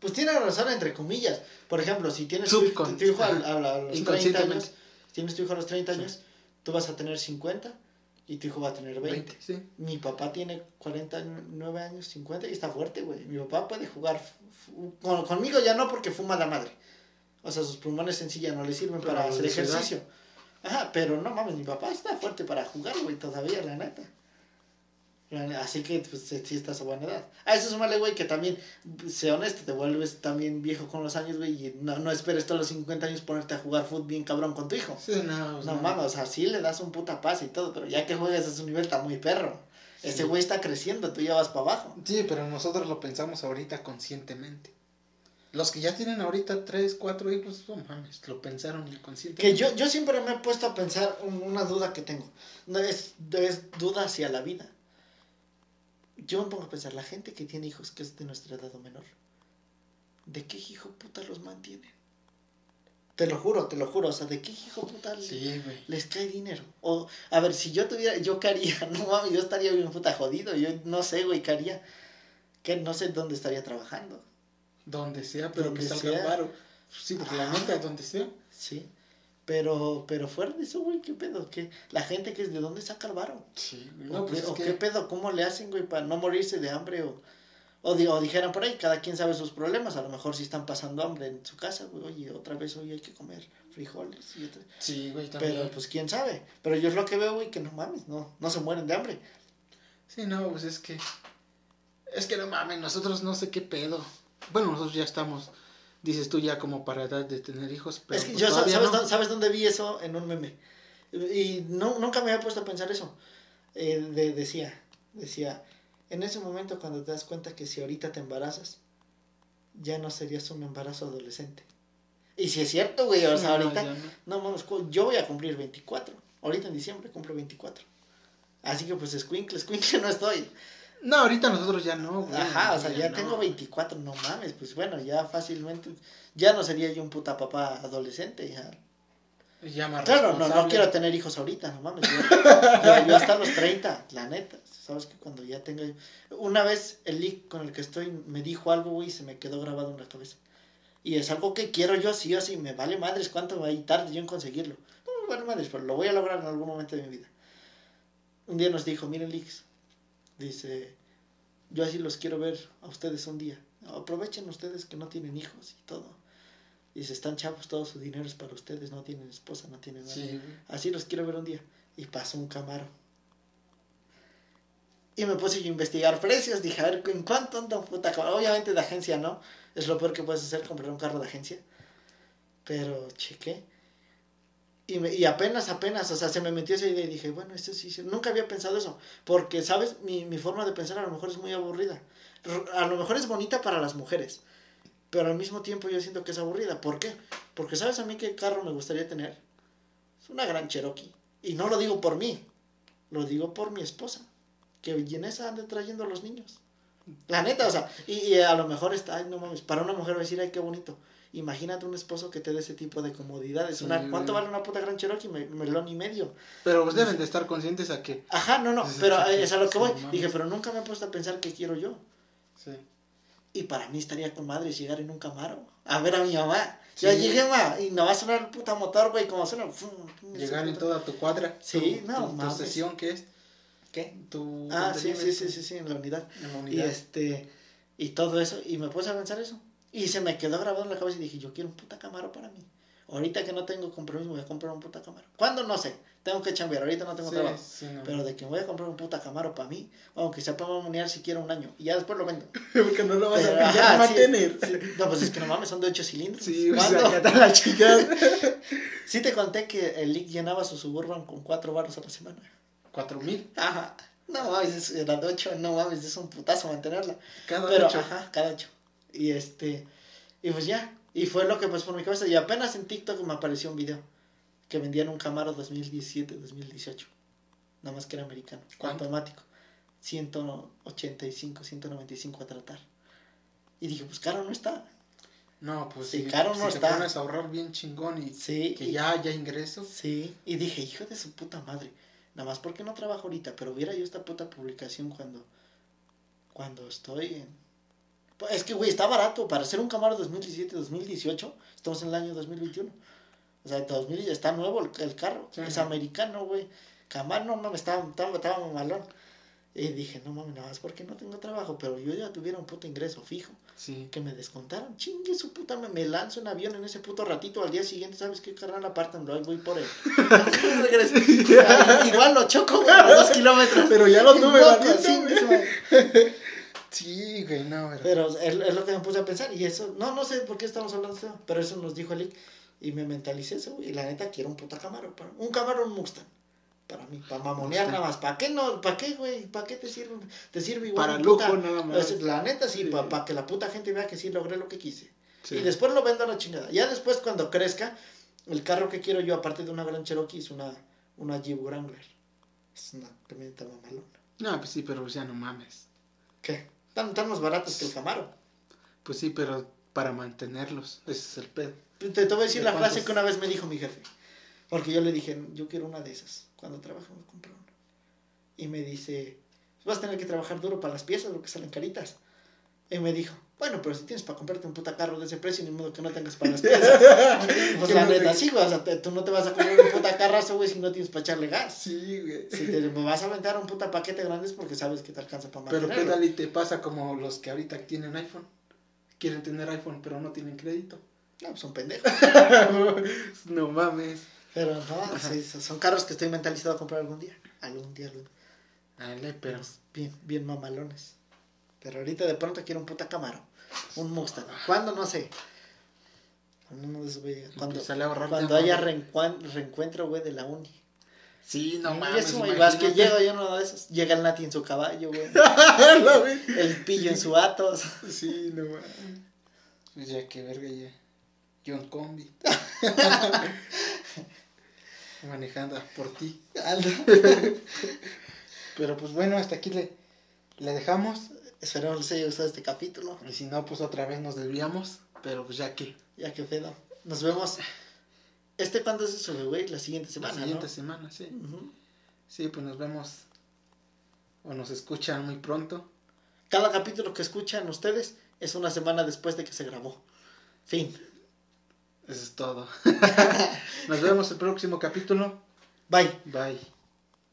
Pues tiene razón, entre comillas. Por ejemplo, si tienes tu, hijo a, a, los 30 años, tienes tu hijo a los 30 años, tú vas a tener 50 y tu hijo va a tener 20. sí. Mi papá tiene 49 años, 50 y está fuerte, güey. Mi papá puede jugar. conmigo ya no porque fuma la madre. O sea, sus pulmones en sí ya no le sirven para hacer ejercicio. Ajá, pero no mames, mi papá está fuerte para jugar, güey, todavía, la neta. Así que, pues, sí está su buena edad. A eso súmale, güey, que también, sé honesto, te vuelves también viejo con los años, güey, y no, no esperes todos los 50 años ponerte a jugar fútbol bien cabrón con tu hijo. Sí, no. No, mames, o sea, sí le das un puta pase y todo, pero ya que juegas a su nivel está muy perro. Ese güey está creciendo, tú ya vas para abajo. Sí, pero nosotros lo pensamos ahorita conscientemente. Los que ya tienen ahorita 3, 4 hijos, no mames, lo pensaron inconscientemente. Que yo, yo siempre me he puesto a pensar una duda que tengo. No es, es duda hacia la vida yo me pongo a pensar, la gente que tiene hijos que es de nuestra edad o menor, ¿de qué hijo puta los mantienen? Te lo juro, te lo juro, o sea, ¿de qué hijo puta les cae dinero? O, a ver, si yo tuviera, yo qué haría, no mames, yo estaría bien puta jodido, yo no sé, güey, qué haría, que no sé dónde estaría trabajando. Donde sea, pero que salga paro. Sí, porque la neta, donde sea. Sí. Pero, pero fuera de eso, güey, ¿qué pedo? ¿Qué? La gente que es de dónde saca el varo. Sí, no, ¿O, pues qué, qué pedo? ¿Cómo le hacen, güey, para no morirse de hambre? O, o, o, dijeran por ahí, cada quien sabe sus problemas. A lo mejor si están pasando hambre en su casa, güey, oye, otra vez hoy hay que comer frijoles. Y Sí, güey, también. Pero pues quién sabe. Pero yo es lo que veo, güey, que no mames, no, no se mueren de hambre. Sí, no, pues es que. Es que no mames, nosotros no sé qué pedo. Bueno, nosotros ya estamos dices tú ya como para edad de tener hijos. Pero es que pues yo, ¿sabes, ¿sabes, dónde vi eso? En un meme. Y no, nunca me había puesto a pensar eso. Eh, decía, decía, en ese momento cuando te das cuenta que si ahorita te embarazas, ya no serías un embarazo adolescente. Y si es cierto, güey, o sea, ahorita, no, mames, yo voy a cumplir 24. Ahorita en diciembre cumplo 24. Así que pues escuincle, escuincle no estoy. No, ahorita nosotros ya no, güey. Ajá, o sea, ya, tengo 24, no mames, pues bueno, ya fácilmente, ya no sería yo un puta papá adolescente, ya. Ya más claro, no, no quiero tener hijos ahorita, no mames. Yo, yo, hasta los 30, la neta. Sabes que cuando ya tenga. Una vez el leak con el que estoy me dijo algo, güey, y se me quedó grabado en la cabeza. Y es algo que quiero yo sí o sí. Me vale madres cuánto va a ir tarde yo en conseguirlo. No me vale madres, pero lo voy a lograr en algún momento de mi vida. Un día nos dijo, miren, leaks, Dice, yo así los quiero ver a ustedes un día. Aprovechen ustedes que no tienen hijos y todo. Dice, están chavos, todo su dinero es para ustedes, no tienen esposa, no tienen nada. Así los quiero ver un día. Y pasó un camaro. Y me puse yo a investigar precios. Dije, a ver, ¿en cuánto anda un puta camaro? Obviamente de agencia no. Es lo peor que puedes hacer, comprar un carro de agencia. Pero chequé y, y, apenas, apenas, o sea, se me metió esa idea y dije, bueno, esto sí, sí, nunca había pensado eso, porque, ¿sabes? Mi, mi forma de pensar a lo mejor es muy aburrida. A lo mejor es bonita para las mujeres, pero al mismo tiempo yo siento que es aburrida. ¿Por qué? Porque, ¿sabes a mí qué carro me gustaría tener? Es una gran Cherokee. Y no lo digo por mí, lo digo por mi esposa, que en esa ande trayendo a los niños. La neta, o sea, y, y a lo mejor está, ay, no mames, para una mujer va a decir, ay, qué bonito Imagínate un esposo que te dé ese tipo de comodidades. una, ¿Cuánto vale una puta gran Cherokee? melón y medio. Pero pues deben de estar conscientes a que... Ajá, no, no, pero es a lo que voy. Dije, pero nunca me he puesto a pensar qué quiero yo. Sí. Y para mí estaría con madre llegar en un Camaro. A ver a mi mamá. Ya llegué, ma, y no va a sonar el puta motor, güey, como suena. llegar en toda tu cuadra. Sí, no, tu, sesión, ¿qué es? ¿Qué? Tu, ah, sí, sí, sí, sí, sí, en la unidad. En la unidad. Y este, y todo eso, y me puse a pensar eso. Y se me quedó grabado en la cabeza y dije, yo quiero un puta Camaro para mí. Ahorita que no tengo compromiso, voy a comprar un puta Camaro. ¿Cuándo? No sé. Tengo que chambear. Ahorita no tengo trabajo. Pero de que voy a comprar un puta Camaro para mí, aunque se pueda monear si quiero un año. Y ya después lo vendo. Porque no lo vas a mantener. no, pues es que no mames, son de 8 cilindros. Sí, ¿Cuándo? O sea, la chica. sí te conté que el Lick llenaba su Suburban con 4 baros a la semana. ¿4 mil? Ajá. No mames, era de 8, no mames, es un putazo mantenerla. Cada Pero, Ajá, cada 8. Y este, y pues ya, y fue lo que pues por mi cabeza. Y apenas en TikTok me apareció un video que vendían un Camaro 2017, 2018. Nada más que era americano, automático. 185, 195 a tratar. Y dije, pues caro no está. No, pues Sí, si, caro si no te está. pones a ahorrar bien chingón y Sí. que y- ya haya ingresos. Sí, y dije, hijo de su puta madre. Nada más porque no trabajo ahorita, pero viera yo esta puta publicación cuando cuando estoy en es que güey, está barato para hacer un Camaro 2017-2018, estamos en el año 2021. O sea, 2000 está nuevo el, el carro, Sí. es americano, güey. Camaro no mames, estaba estaba, estaba mamalón. Y dije, no mames, nada más porque no tengo trabajo, pero yo ya tuviera un puto ingreso fijo Sí. que me descontaron. Chingue su puta, me, me lanzo en avión en ese puto ratito. Al día siguiente, ¿sabes qué, carnal? Apártanlo, ahí voy por él. Igual lo choco, güey, a dos kilómetros. Pero ya lo tuve, loco, valiendo, sí. Sí, güey, no, pero... Pero es, es lo que me puse a pensar. Y eso, no, no sé por qué estamos hablando de eso, pero eso nos dijo Eli. Y me mentalicé eso, güey. Y la neta, quiero un puta Camaro. Para, un Camaro, un Mustang. Para mí, para mamonear Mustang. nada más. ¿Para qué no? ¿Para qué, güey? ¿Para qué te sirve? Te sirve igual. Para lujo puta- nada más. La neta, sí, Sí. para que la puta gente vea que sí logré lo que quise. Sí. Y después lo vendo a la chingada. Ya después, cuando crezca, el carro que quiero yo, aparte de una Gran Cherokee, es una, una Jeep Wrangler. Es una camioneta mamalona. No, pues sí, pero ya no mames. ¿Qué? Están, están más baratos que el Camaro. Pues sí, pero para mantenerlos, ese es el pedo. Te, te voy a decir ¿De la cuántos? frase que una vez me dijo mi jefe. Porque yo le dije, yo quiero una de esas. Cuando trabaje me compro una. Y me dice, vas a tener que trabajar duro para las piezas porque salen caritas. Y me dijo, bueno, pero si tienes para comprarte un puta carro de ese precio, ni modo que no tengas para las piezas. pues la neta, sí, güey. O sea, te- tú no te vas a comprar un puta carrazo, güey, si no tienes para echarle gas. Sí, güey. Si te vas a aventar un puta paquete grande es porque sabes que te alcanza para Pero mantenerlo. qué tal y te pasa como los que ahorita tienen iPhone. Quieren tener iPhone, pero no tienen crédito. No, pues son pendejos. no mames. Pero no, sí, son carros que estoy mentalizado a comprar algún día. Algún día, algún día. Dale, pero... Bien, bien mamalones. Pero ahorita de pronto quiero un puta Camaro. Un Mustang. ¿Cuándo? No sé. Cuando, no cuando, a haya reencuentro, güey, de la uni. Sí, no mames. eso, vas que llego yo uno de esos. Llega el Nati en su caballo, güey. El pillo en su Atos. sí, no mames. Pues ya que verga ya. Yo en combi. Manejando por ti. Pero pues bueno, hasta aquí le, le dejamos. Esperemos les haya gustado este capítulo. Y si no, pues otra vez nos desviamos. Pero pues ya que. Ya que pedo. Nos vemos. ¿Este cuándo se sube, güey? La siguiente La semana, siguiente ¿no? semana, sí. Sí, pues nos vemos. O nos escuchan muy pronto. Cada capítulo que escuchan ustedes es una semana después de que se grabó. Fin. Eso es todo. nos vemos el próximo capítulo. Bye. Bye.